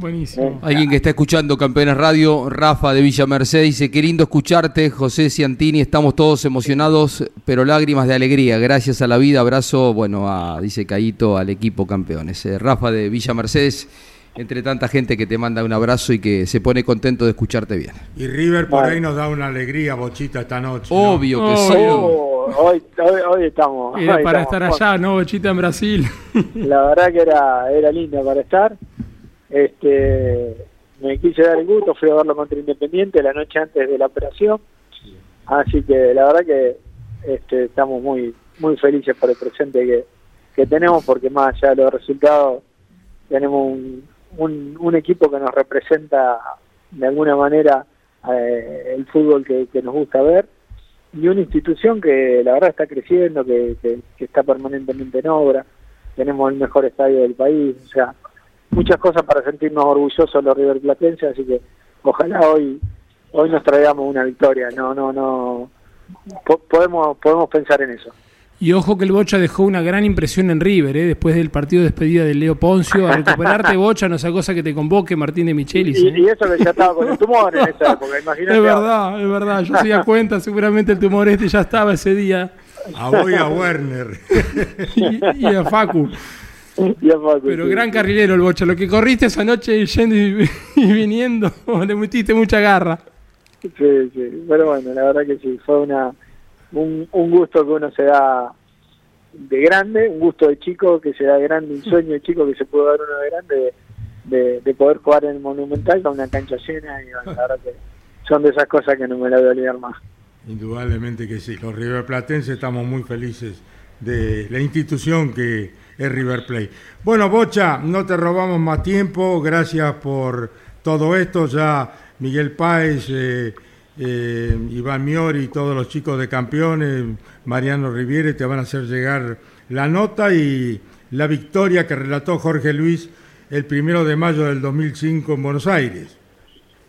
Buenísimo. Eh. Alguien que está escuchando Campeones Radio, Rafa de Villa Merced, dice, qué lindo escucharte, José Ciantini, estamos todos emocionados, pero lágrimas de alegría, gracias a la vida, abrazo, bueno, a, dice Caíto, al equipo Campeones. Eh, Rafa de Villa Mercedes, entre tanta gente que te manda un abrazo y que se pone contento de escucharte bien. Y River por ahí nos da una alegría, Bochita, esta noche. Obvio ¿no? que sí. Oh, hoy, hoy, hoy, estamos. Era hoy para estamos. estar allá, ¿no, Bochita, en Brasil? La verdad que era, era lindo para estar. Este, me quise dar el gusto, fui a verlo contra Independiente la noche antes de la operación. Así que la verdad que este, estamos muy muy felices por el presente que, que tenemos, porque más allá de los resultados, tenemos un, un, un equipo que nos representa de alguna manera eh, el fútbol que, que, nos gusta ver y una institución que la verdad está creciendo, que, que, que, está permanentemente en obra, tenemos el mejor estadio del país, o sea, muchas cosas para sentirnos orgullosos los River Platenses, así que ojalá hoy hoy nos traigamos una victoria, no, no, no, podemos, podemos pensar en eso. Y ojo que el Bocha dejó una gran impresión en River, ¿eh? después del partido de despedida de Leo Poncio. A recuperarte, <laughs> Bocha, no sea cosa que te convoque Martín de Michelis. Y, ¿eh? y, eso que ya estaba con el tumor en esa época, imagínate. Es verdad, es verdad. Yo se da cuenta, seguramente el tumor este ya estaba ese día. A vos y a Werner. <laughs> y, y, a Facu. <laughs> Pero gran carrilero el Bocha. Lo que corriste esa noche yendo y, <laughs> y viniendo, <laughs> le metiste mucha garra. Sí, sí. Pero bueno, la verdad que sí, fue una un, un gusto que uno se da de grande, un gusto de chico que se da de grande, un sueño de chico que se puede dar uno de grande de, de, de poder jugar en el Monumental con una cancha llena y bueno, la verdad que son de esas cosas que no me la voy a olvidar más. Indudablemente que sí, los River Platenses estamos muy felices de la institución que es River Plate. Bueno, Bocha, no te robamos más tiempo, gracias por todo esto, ya Miguel Páez, eh, eh, Iván Miori y todos los chicos de campeones, Mariano Riviere, te van a hacer llegar la nota y la victoria que relató Jorge Luis el primero de mayo del 2005 en Buenos Aires.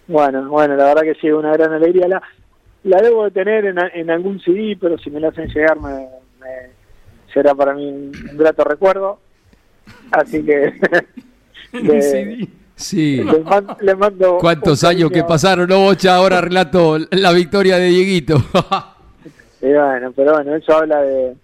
Bueno, bueno, la verdad que sí, una gran alegría. La, la debo de tener en, algún CD, pero si me la hacen llegar me será para mí un, un, grato recuerdo. Así que... <laughs> de, Sí. Le, man, le mando ¿Cuántos años que pasaron, no, Bocha? Ahora relato la victoria de Dieguito. <laughs> sí, bueno, pero bueno, eso habla de,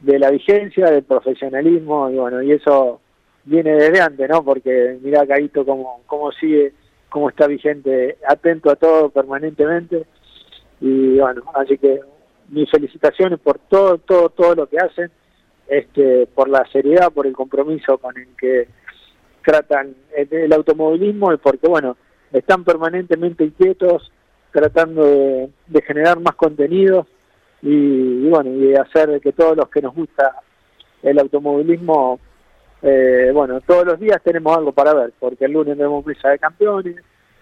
de la vigencia, del profesionalismo, y bueno, y eso viene desde antes, ¿no? Porque mira Caíto cómo, cómo sigue, cómo está vigente, atento a todo permanentemente. Y bueno, así que mis felicitaciones por todo, todo, todo lo que hacen, este, por la seriedad, por el compromiso con el que tratan el, el automovilismo y porque, bueno, están permanentemente inquietos, tratando de, de generar más contenidos y, y, bueno, y de hacer que todos los que nos gusta el automovilismo, eh, bueno, todos los días tenemos algo para ver, porque el lunes vemos mesa de campeones,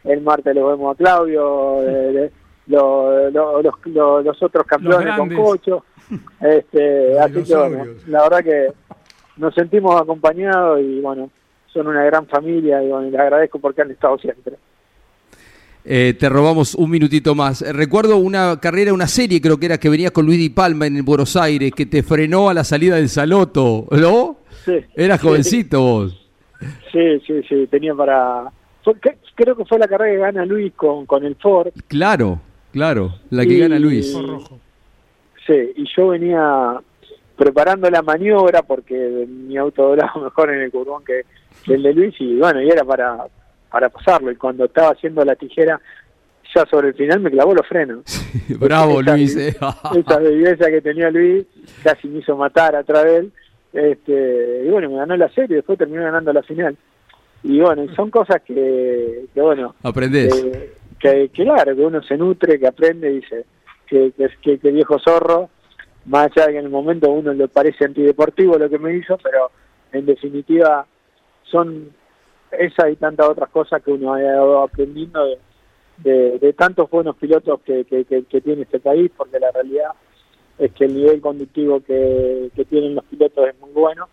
el martes lo vemos a Claudio, eh, lo- lo- los, lo- los otros campeones con. Cocho, <laughs> este, así que bueno, la verdad que nos sentimos acompañados y bueno, son una gran familia y bueno, les agradezco porque han estado siempre. Eh, te robamos un minutito más. Eh, Recuerdo una carrera, una serie creo que era que venía con Luis Di Palma en Buenos Aires, que te frenó a la salida del Saloto, ¿no? Sí. Eras Sí. jovencito vos. Sí, sí, sí, tenía para... fue- creo que fue la carrera que gana Luis con, con el Ford. Claro, claro, la que Y- gana Luis. Sí, y yo venía preparando la maniobra porque mi auto doblaba <laughs> mejor en el curvón que, que el de Luis y bueno, y era para, para pasarlo. Y cuando estaba haciendo la tijera, ya sobre el final me clavó los frenos. <laughs> Bravo Esa- Luis. eh. <laughs> Esa belleza que tenía Luis casi me hizo matar atrás de él. Este, y bueno, me ganó la serie y después terminó ganando la final. Y bueno, son cosas que, que bueno, Aprendés. Que, que claro, que uno se nutre, que aprende dice que, que, que, viejo zorro, más allá de que en el momento uno le parece antideportivo lo que me hizo, pero en definitiva son esa y tantas otras cosas que uno ha ido aprendiendo de, de, tantos buenos pilotos que, que, tiene este país, porque la realidad es que el nivel conductivo que tienen los pilotos es muy bueno.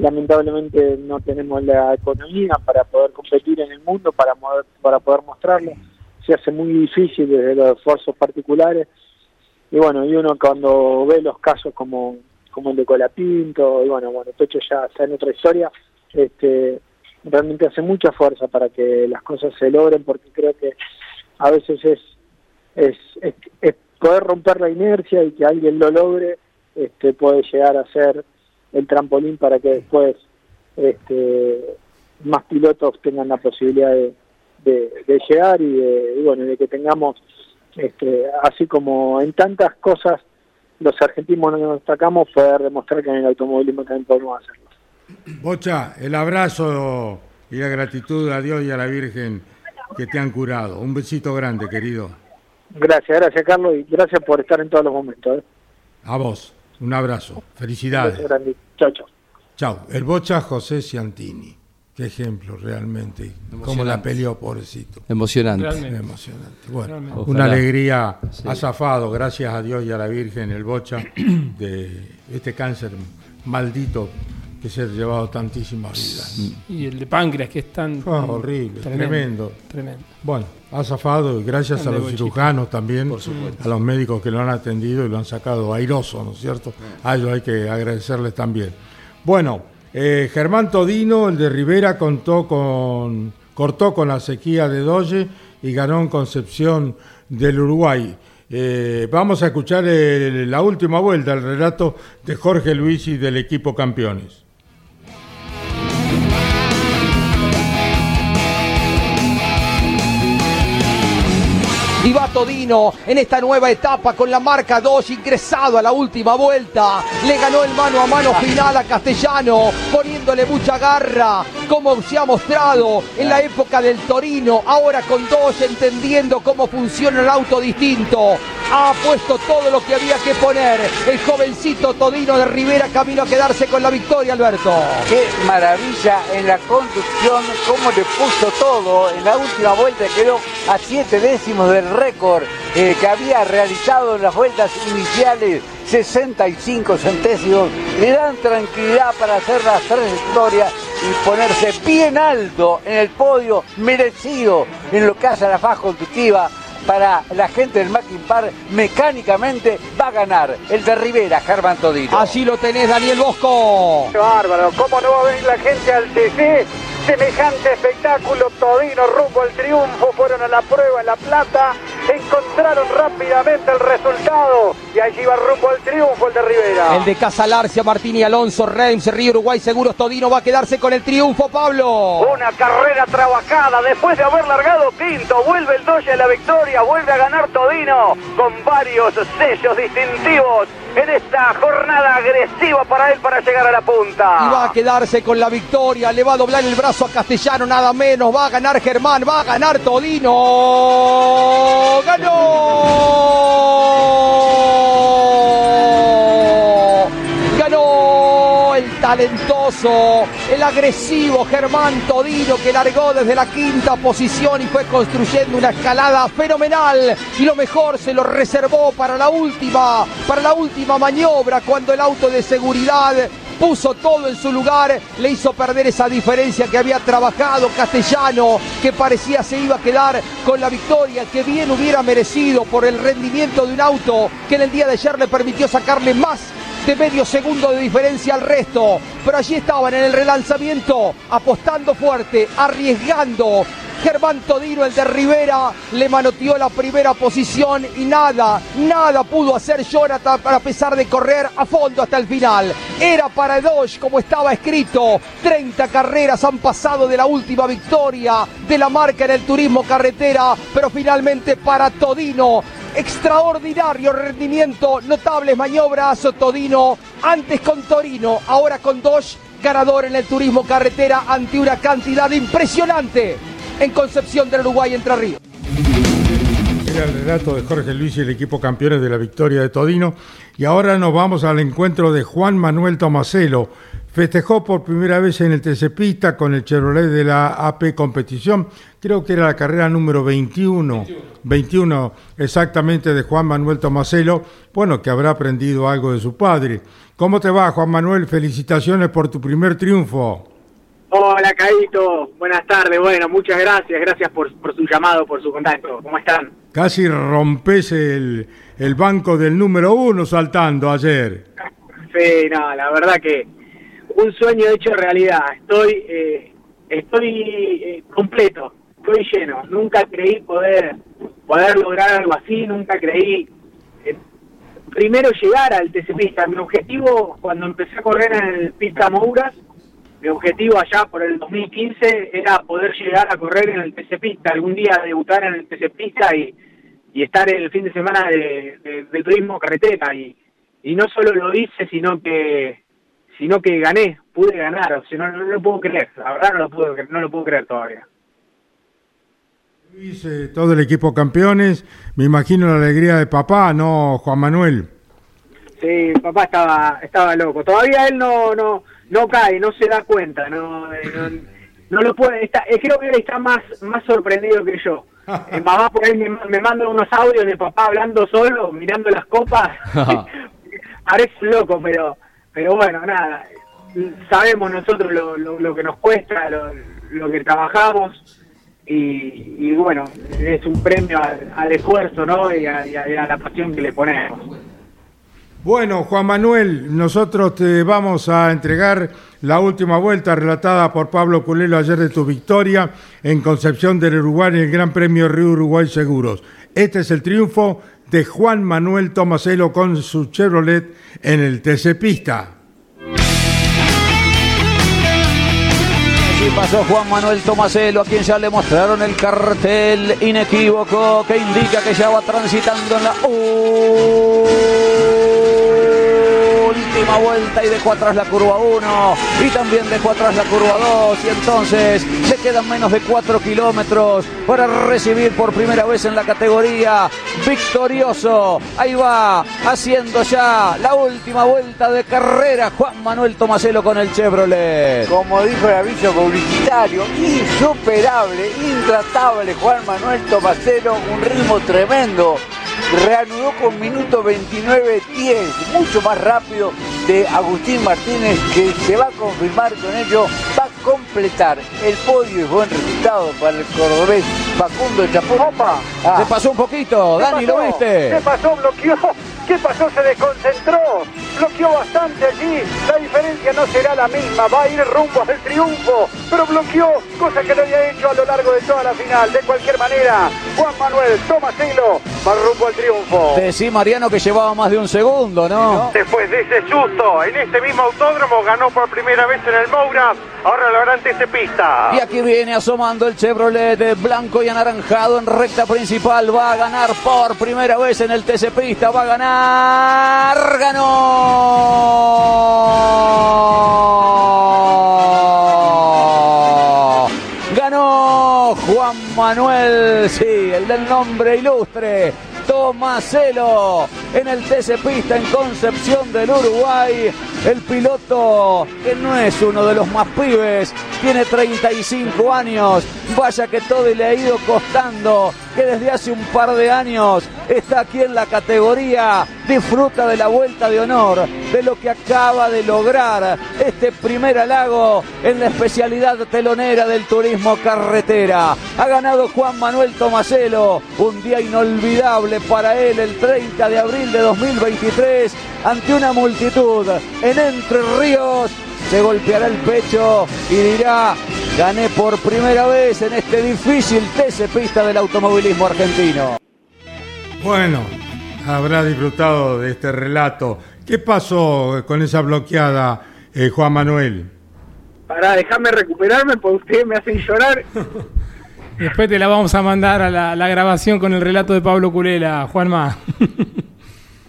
Lamentablemente no tenemos la economía para poder competir en el mundo, para, mover- para poder mostrarlo. Se hace muy difícil desde los esfuerzos particulares. Y bueno, y uno cuando ve los casos como, como el de Colapinto, y bueno, bueno, Pecho ya está en otra historia, este, realmente hace mucha fuerza para que las cosas se logren, porque creo que a veces es, es, es, es poder romper la inercia y que alguien lo logre, este, puede llegar a ser el trampolín para que después este, más pilotos tengan la posibilidad de, de, de llegar y, de, y bueno, de que tengamos, este, así como en tantas cosas los argentinos nos destacamos, poder demostrar que en el automovilismo también podemos hacerlo. Bocha, el abrazo y la gratitud a Dios y a la Virgen que te han curado. Un besito grande, querido. Gracias, gracias Carlos y gracias por estar en todos los momentos. ¿eh? A vos, un abrazo. Felicidades. Chao, chao. Chao. El Bocha José Ciantini. Qué ejemplo realmente. Cómo la peleó, pobrecito. Emocionante. Realmente. Emocionante. Bueno, Realmente. una Ojalá. alegría. Sí. Ha zafado, gracias a Dios y a la Virgen, el Bocha, de este cáncer maldito que se ha llevado tantísimas vidas. Y el de páncreas, que es tan. Ah, horrible, tremendo. Tremendo. Bueno, ha zafado y gracias a los cirujanos también, a los médicos que lo han atendido y lo han sacado airoso, ¿no es cierto? A ellos hay que agradecerles también. Bueno, eh, Germán Todino, el de Rivera, contó con, cortó con la sequía de Dolle y ganó en Concepción del Uruguay. Eh, vamos a escuchar el- la última vuelta, el relato de Jorge Luisi del equipo campeones. Todino en esta nueva etapa con la marca 2, ingresado a la última vuelta. Le ganó el mano a mano final a Castellano, poniéndole mucha garra, como se ha mostrado en la época del Torino. Ahora con dos, entendiendo cómo funciona el auto distinto. Ha puesto todo lo que había que poner. El jovencito Todino de Rivera camino a quedarse con la victoria, Alberto. Qué maravilla en la conducción, cómo le puso todo. En la última vuelta quedó a siete décimos del récord eh, que había realizado en las vueltas iniciales, 65 centésimos. Le dan tranquilidad para hacer las tres victorias y ponerse bien alto en el podio, merecido en lo que hace a la faz conductiva. Para la gente del Mackin Park, mecánicamente va a ganar el de Rivera, Germán Todino. Allí lo tenés, Daniel Bosco. Qué bárbaro, ¿cómo no va a venir la gente al TC? Semejante espectáculo, Todino rumbo al triunfo, fueron a la prueba en La Plata, encontraron rápidamente el resultado y allí va rumbo al triunfo el de Rivera. El de Casalarcia, Martini Alonso, Reims, Río Uruguay, Seguros Todino va a quedarse con el triunfo, Pablo. Una carrera trabajada después de haber largado quinto. Vuelve el Doge a la victoria, vuelve a ganar Todino con varios sellos distintivos en esta jornada agresiva para él para llegar a la punta. Y va a quedarse con la victoria, le va a doblar el brazo a Castellano nada menos, va a ganar Germán, va a ganar Todino. ¡Ganó! Talentoso, el agresivo Germán Todino que largó desde la quinta posición y fue construyendo una escalada fenomenal. Y lo mejor se lo reservó para la última, para la última maniobra cuando el auto de seguridad puso todo en su lugar, le hizo perder esa diferencia que había trabajado Castellano, que parecía se iba a quedar con la victoria que bien hubiera merecido por el rendimiento de un auto que en el día de ayer le permitió sacarle más de medio segundo de diferencia al resto. Pero allí estaban en el relanzamiento, apostando fuerte, arriesgando. Germán Todino, el de Rivera, le manoteó la primera posición y nada, nada pudo hacer Jonathan a pesar de correr a fondo hasta el final. Era para Dodge como estaba escrito. 30 carreras han pasado de la última victoria de la marca en el turismo carretera, pero finalmente para Todino extraordinario rendimiento, notables maniobras, Todino, antes con Torino, ahora con Dodge, ganador en el turismo carretera ante una cantidad impresionante en Concepción del Uruguay Entre Ríos. Era el relato de Jorge Luis y el equipo campeones de la victoria de Todino. Y ahora nos vamos al encuentro de Juan Manuel Tomaselo. Festejó por primera vez en el TC Pista con el Chevrolet de la AP Competición. Creo que era la carrera número 21. 21, exactamente de Juan Manuel Tomaselo. Bueno, que habrá aprendido algo de su padre. ¿Cómo te va, Juan Manuel? Felicitaciones por tu primer triunfo. Hola, Caíto. Buenas tardes. Bueno, muchas gracias. Gracias por, por su llamado, por su contacto. ¿Cómo están? Casi rompes el, el banco del número uno saltando ayer. Sí, no, la verdad que un sueño hecho realidad. Estoy, eh, estoy eh, completo, estoy lleno. Nunca creí poder, poder lograr algo así, nunca creí eh, primero llegar al TC Pista. Mi objetivo cuando empecé a correr en el Pista Mouras, mi objetivo allá por el 2015 era poder llegar a correr en el TC Pista, algún día debutar en el TC Pista y, y estar el fin de semana de, de- de turismo carretera. Y, y no solo lo hice, sino que sino que gané, pude ganar, o sea, no, no lo puedo creer, la verdad no lo puedo, no lo puedo creer todavía. Luis, eh, todo el equipo campeones. Me imagino la alegría de papá, ¿no, Juan Manuel? Sí, papá estaba estaba loco. Todavía él no no no cae, no se da cuenta, no eh, no, no lo puede. Está, eh, creo que él está más más sorprendido que yo. <laughs> Eh, mamá por ahí me, me manda unos audios de papá hablando solo, mirando las copas. <laughs> <laughs> Parece loco, pero pero bueno, nada. Sabemos nosotros lo, lo, que nos cuesta, lo, lo que trabajamos. Y, y bueno, es un premio al, al esfuerzo, ¿no? Y a, y a- y a la pasión que le ponemos. Bueno, Juan Manuel, nosotros te vamos a entregar la última vuelta relatada por Pablo Culelo ayer de tu victoria en Concepción del Uruguay en el Gran Premio Río Uruguay Seguros. Este es el triunfo de Juan Manuel Tomaselo con su Chevrolet en el TC Pista. Así pasó Juan Manuel Tomaselo, a quien ya le mostraron el cartel inequívoco que indica que ya va transitando en la última vuelta y dejó atrás la curva 1 y también dejó atrás la curva 2 y entonces se quedan menos de 4 kilómetros para recibir por primera vez en la categoría victorioso. Ahí va haciendo ya la última vuelta de carrera Juan Manuel Tomaselo con el Chevrolet. Como dijo el aviso publicitario, insuperable, intratable Juan Manuel Tomacero, un ritmo tremendo. Reanudó con minuto 29-10, mucho más rápido de Agustín Martínez, que se va a confirmar con ello, va a completar el podio y buen resultado para el cordobés Facundo Chapón. Ah, Se pasó un poquito, ¿Qué Dani, ¿lo viste? ¿Qué pasó? Bloqueó. ¿Qué pasó? Se desconcentró. bloqueó bastante allí, la diferencia no será la misma, va a ir rumbo al triunfo, pero bloqueó, cosa que no había hecho a lo largo de toda la final. De cualquier manera, Juan Manuel Tomaselo va rumbo al triunfo. Decí, Mariano, que llevaba más de un segundo, ¿no? Después de ese susto, en este mismo autódromo ganó por primera vez en el Moura, ahora lo hará ante pista. Y aquí viene asomando el Chevrolet blanco y anaranjado en recta principal. Va a ganar por primera vez en el TC Pista. Va a ganar. Ganó. Ganó Juan Manuel, sí, el del nombre ilustre. Tomaselo en el TC Pista en Concepción del Uruguay. El piloto que no es uno de los más pibes, tiene 35 años. Vaya que todo le ha ido costando, que desde hace un par de años está aquí en la categoría. Disfruta de la vuelta de honor, de lo que acaba de lograr este primer halago en la especialidad telonera del turismo carretera. Ha ganado Juan Manuel Tomaselo, un día inolvidable para él el 30 de abril de 2023 ante una multitud en Entre Ríos. Se golpeará el pecho y dirá, gané por primera vez en este difícil TC Pista del automovilismo argentino. Bueno, habrá disfrutado de este relato. ¿Qué pasó con esa bloqueada, eh, Juan Manuel? Para dejarme recuperarme, porque ustedes me hacen llorar. Después te la vamos a mandar a la, la grabación con el relato de Pablo Culela, Juanma. <laughs>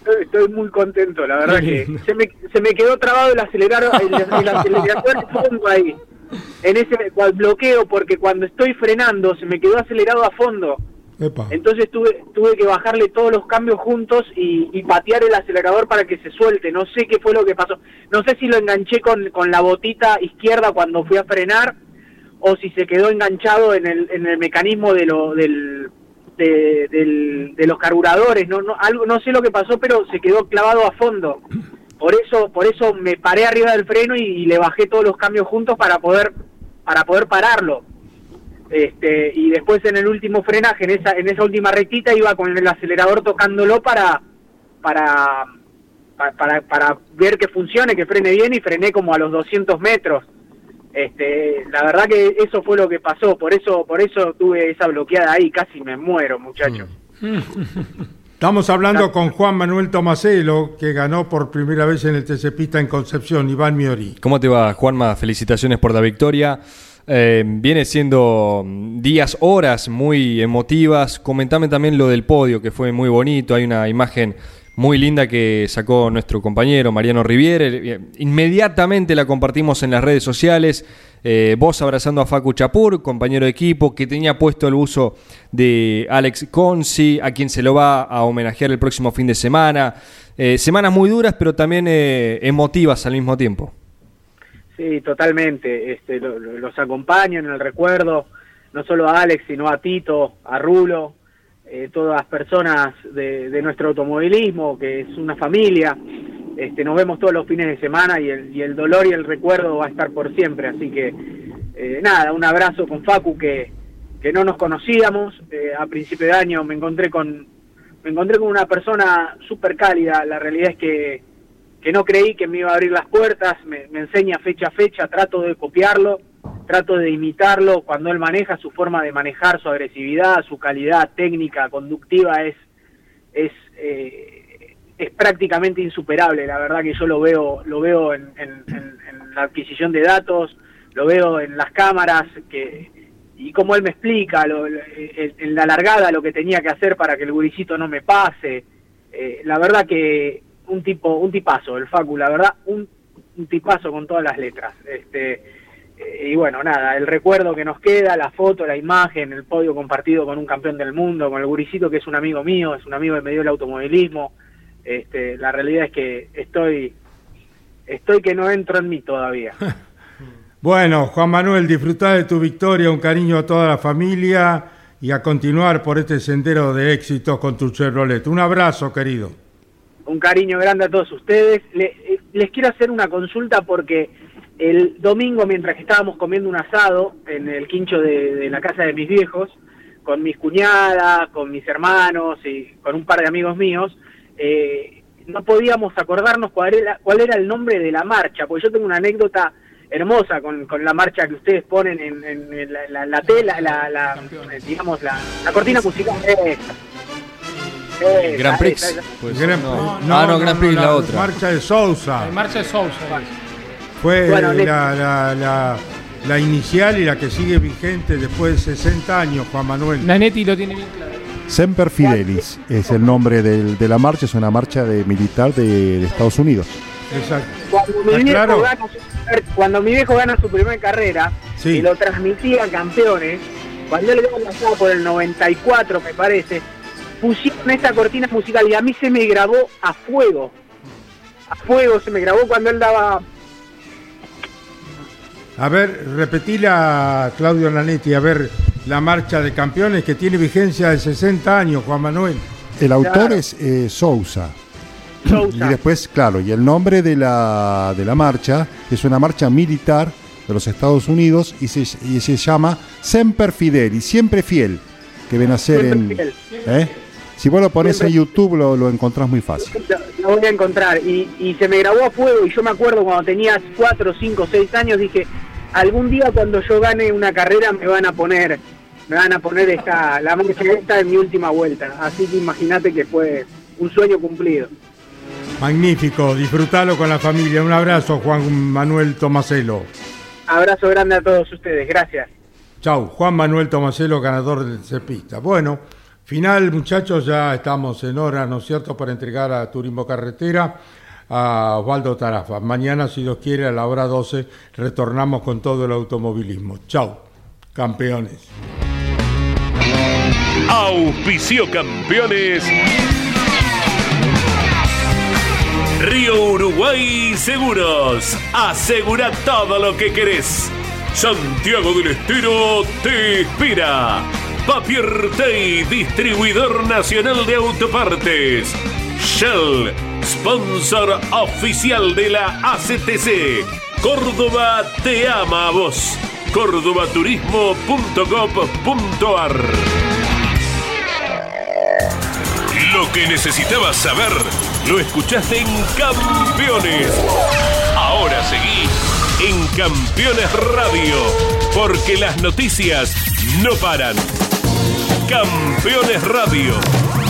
Estoy, estoy muy contento, la verdad que se me, se me quedó trabado el acelerador, el, el <laughs> acelerador de fondo ahí, en ese cual bloqueo, porque cuando estoy frenando se me quedó acelerado a fondo. Epa. Entonces tuve, tuve que bajarle todos los cambios juntos y, y patear el acelerador para que se suelte. No sé qué fue lo que pasó. No sé si lo enganché con, con la botita izquierda cuando fui a frenar o si se quedó enganchado en el, en el mecanismo de, lo, del, de, de los carburadores. No, no, algo, no sé lo que pasó, pero se quedó clavado a fondo. Por eso, por eso me paré arriba del freno y, y le bajé todos los cambios juntos para poder, para poder pararlo. Este, y después en el último frenaje, en esa, en esa última rectita, iba con el acelerador tocándolo para, para, pa- para, para ver que funcione, que frene bien y frené como a los 200 metros. Este, la verdad que eso fue lo que pasó, por eso, por eso tuve esa bloqueada ahí, casi me muero, muchachos. Estamos hablando con Juan Manuel Tomaselo, que ganó por primera vez en el TC Pista en Concepción, Iván Miori. ¿Cómo te va, Juanma? Felicitaciones por la victoria. Eh, viene siendo mm, días, horas muy emotivas. Comentame también lo del podio, que fue muy bonito. Hay una imagen muy linda que sacó nuestro compañero Mariano Riviere. Eh, Inmediatamente la compartimos en las redes sociales. Eh, vos abrazando a Facu Chapur, compañero de equipo, que tenía puesto el uso de Alex Consi, a quien se lo va a homenajear el próximo fin de semana. Eh, semanas muy duras, pero también emotivas al mismo tiempo. Sí, totalmente. Este, lo- lo- los acompaño en el recuerdo, no solo a Alex, sino a Tito, a Rulo, eh, todas las personas de, nuestro automovilismo, que es una familia. Este, nos vemos todos los fines de semana y el, dolor y el recuerdo va a estar por siempre. Así que, eh, nada, un abrazo con Facu que, que no nos conocíamos. Eh, a principio de año me encontré con, me encontré con una persona súper cálida. La realidad es que que no creí que me iba a abrir las puertas, me, me enseña fecha a fecha, trato de copiarlo, trato de imitarlo, cuando él maneja su forma de manejar, su agresividad, su calidad técnica, conductiva es, es, eh, es prácticamente insuperable, la verdad que yo lo veo, lo veo en, la adquisición de datos, lo veo en las cámaras, que y como él me explica lo- en, la largada lo que tenía que hacer para que el guricito no me pase, eh, la verdad que un tipo un tipazo el Facu la verdad un, un tipazo con todas las letras. Este y bueno nada el recuerdo que nos queda la foto la imagen el podio compartido con un campeón del mundo con el guricito que es un amigo mío es un amigo que me dio el automovilismo este la realidad es que estoy estoy que no entro en mí todavía <laughs> Bueno, Juan Manuel, disfrutar de tu victoria, un cariño a toda la familia y a continuar por este sendero de éxitos con tu Chevrolet. Un abrazo, querido. un cariño grande a todos ustedes. Le- eh, les quiero hacer una consulta porque el domingo, mientras que estábamos comiendo un asado en el quincho de, de la casa de mis viejos, con mis cuñadas, con mis hermanos y con un par de amigos míos, eh, no podíamos acordarnos cuál era, cuál era el nombre de la marcha, porque yo tengo una anécdota hermosa con, con la marcha que ustedes ponen en, en- en la, la, la tela, la, la- digamos, la, la cortina musical. Eh, eh, Grand esa, Prix. esa. Pues, Gran- no. ah, no, Grand Prix la, otra. Marcha de Sousa. Marcha de Sousa. Fue Bueno, le- la, la, la, la inicial y la que sigue vigente después de 60 años, Juan Manuel. Nanetti lo tiene bien claro. Semper Fidelis es el nombre del- de la marcha, es una marcha de militar de, de Estados Unidos. Exacto. Cuando mi, ¿Está viejo claro? gana su, cuando mi viejo gana su primera carrera Sí. y lo transmitía a campeones, cuando él estaba pasado por el 94, me parece, pusieron esta cortina musical y a mí se me grabó a fuego. A fuego se me grabó cuando él daba. A ver, repetila, Claudio Nanetti, a ver, la marcha de campeones que tiene vigencia de 60 años, Juan Manuel. El autor Claro. es eh, Sousa. Sousa. Y después, claro, y el nombre de la, de la marcha es una marcha militar de los Estados Unidos y se, y se llama Semper Fidelis, siempre fiel, que ven a ser en... Siempre ¿eh? Si vos lo pones en YouTube lo, lo encontrás muy fácil. Lo voy a encontrar. Y, y se me grabó a fuego. Y yo me acuerdo cuando tenía 4, 5, 6 años, dije: algún día cuando yo gane una carrera me van a poner. Me van a poner esta, la marcha esta en mi última vuelta. Así que imagínate que fue un sueño cumplido. Magnífico, disfrutalo con la familia. Un abrazo, Juan Manuel Tomaselo. Abrazo grande a todos ustedes. Gracias. Chau, Juan Manuel Tomaselo, ganador del Cepista. Bueno, final, muchachos, ya estamos en hora, ¿no es cierto?, para entregar a Turismo Carretera a Osvaldo Tarafa. Mañana, si Dios quiere, a la hora 12, retornamos con todo el automovilismo. Chau, campeones. Auspicio campeones. Río Uruguay Seguros. Asegura todo lo que querés. Santiago del Estero te espera. Papier Tay, distribuidor nacional de autopartes. Shell, sponsor oficial de la ACTC. Córdoba te ama a vos. cordobaturismo.gov.ar Lo que necesitabas saber lo escuchaste en Campeones. Ahora seguí en Campeones Radio, porque las noticias no paran. Campeones Radio,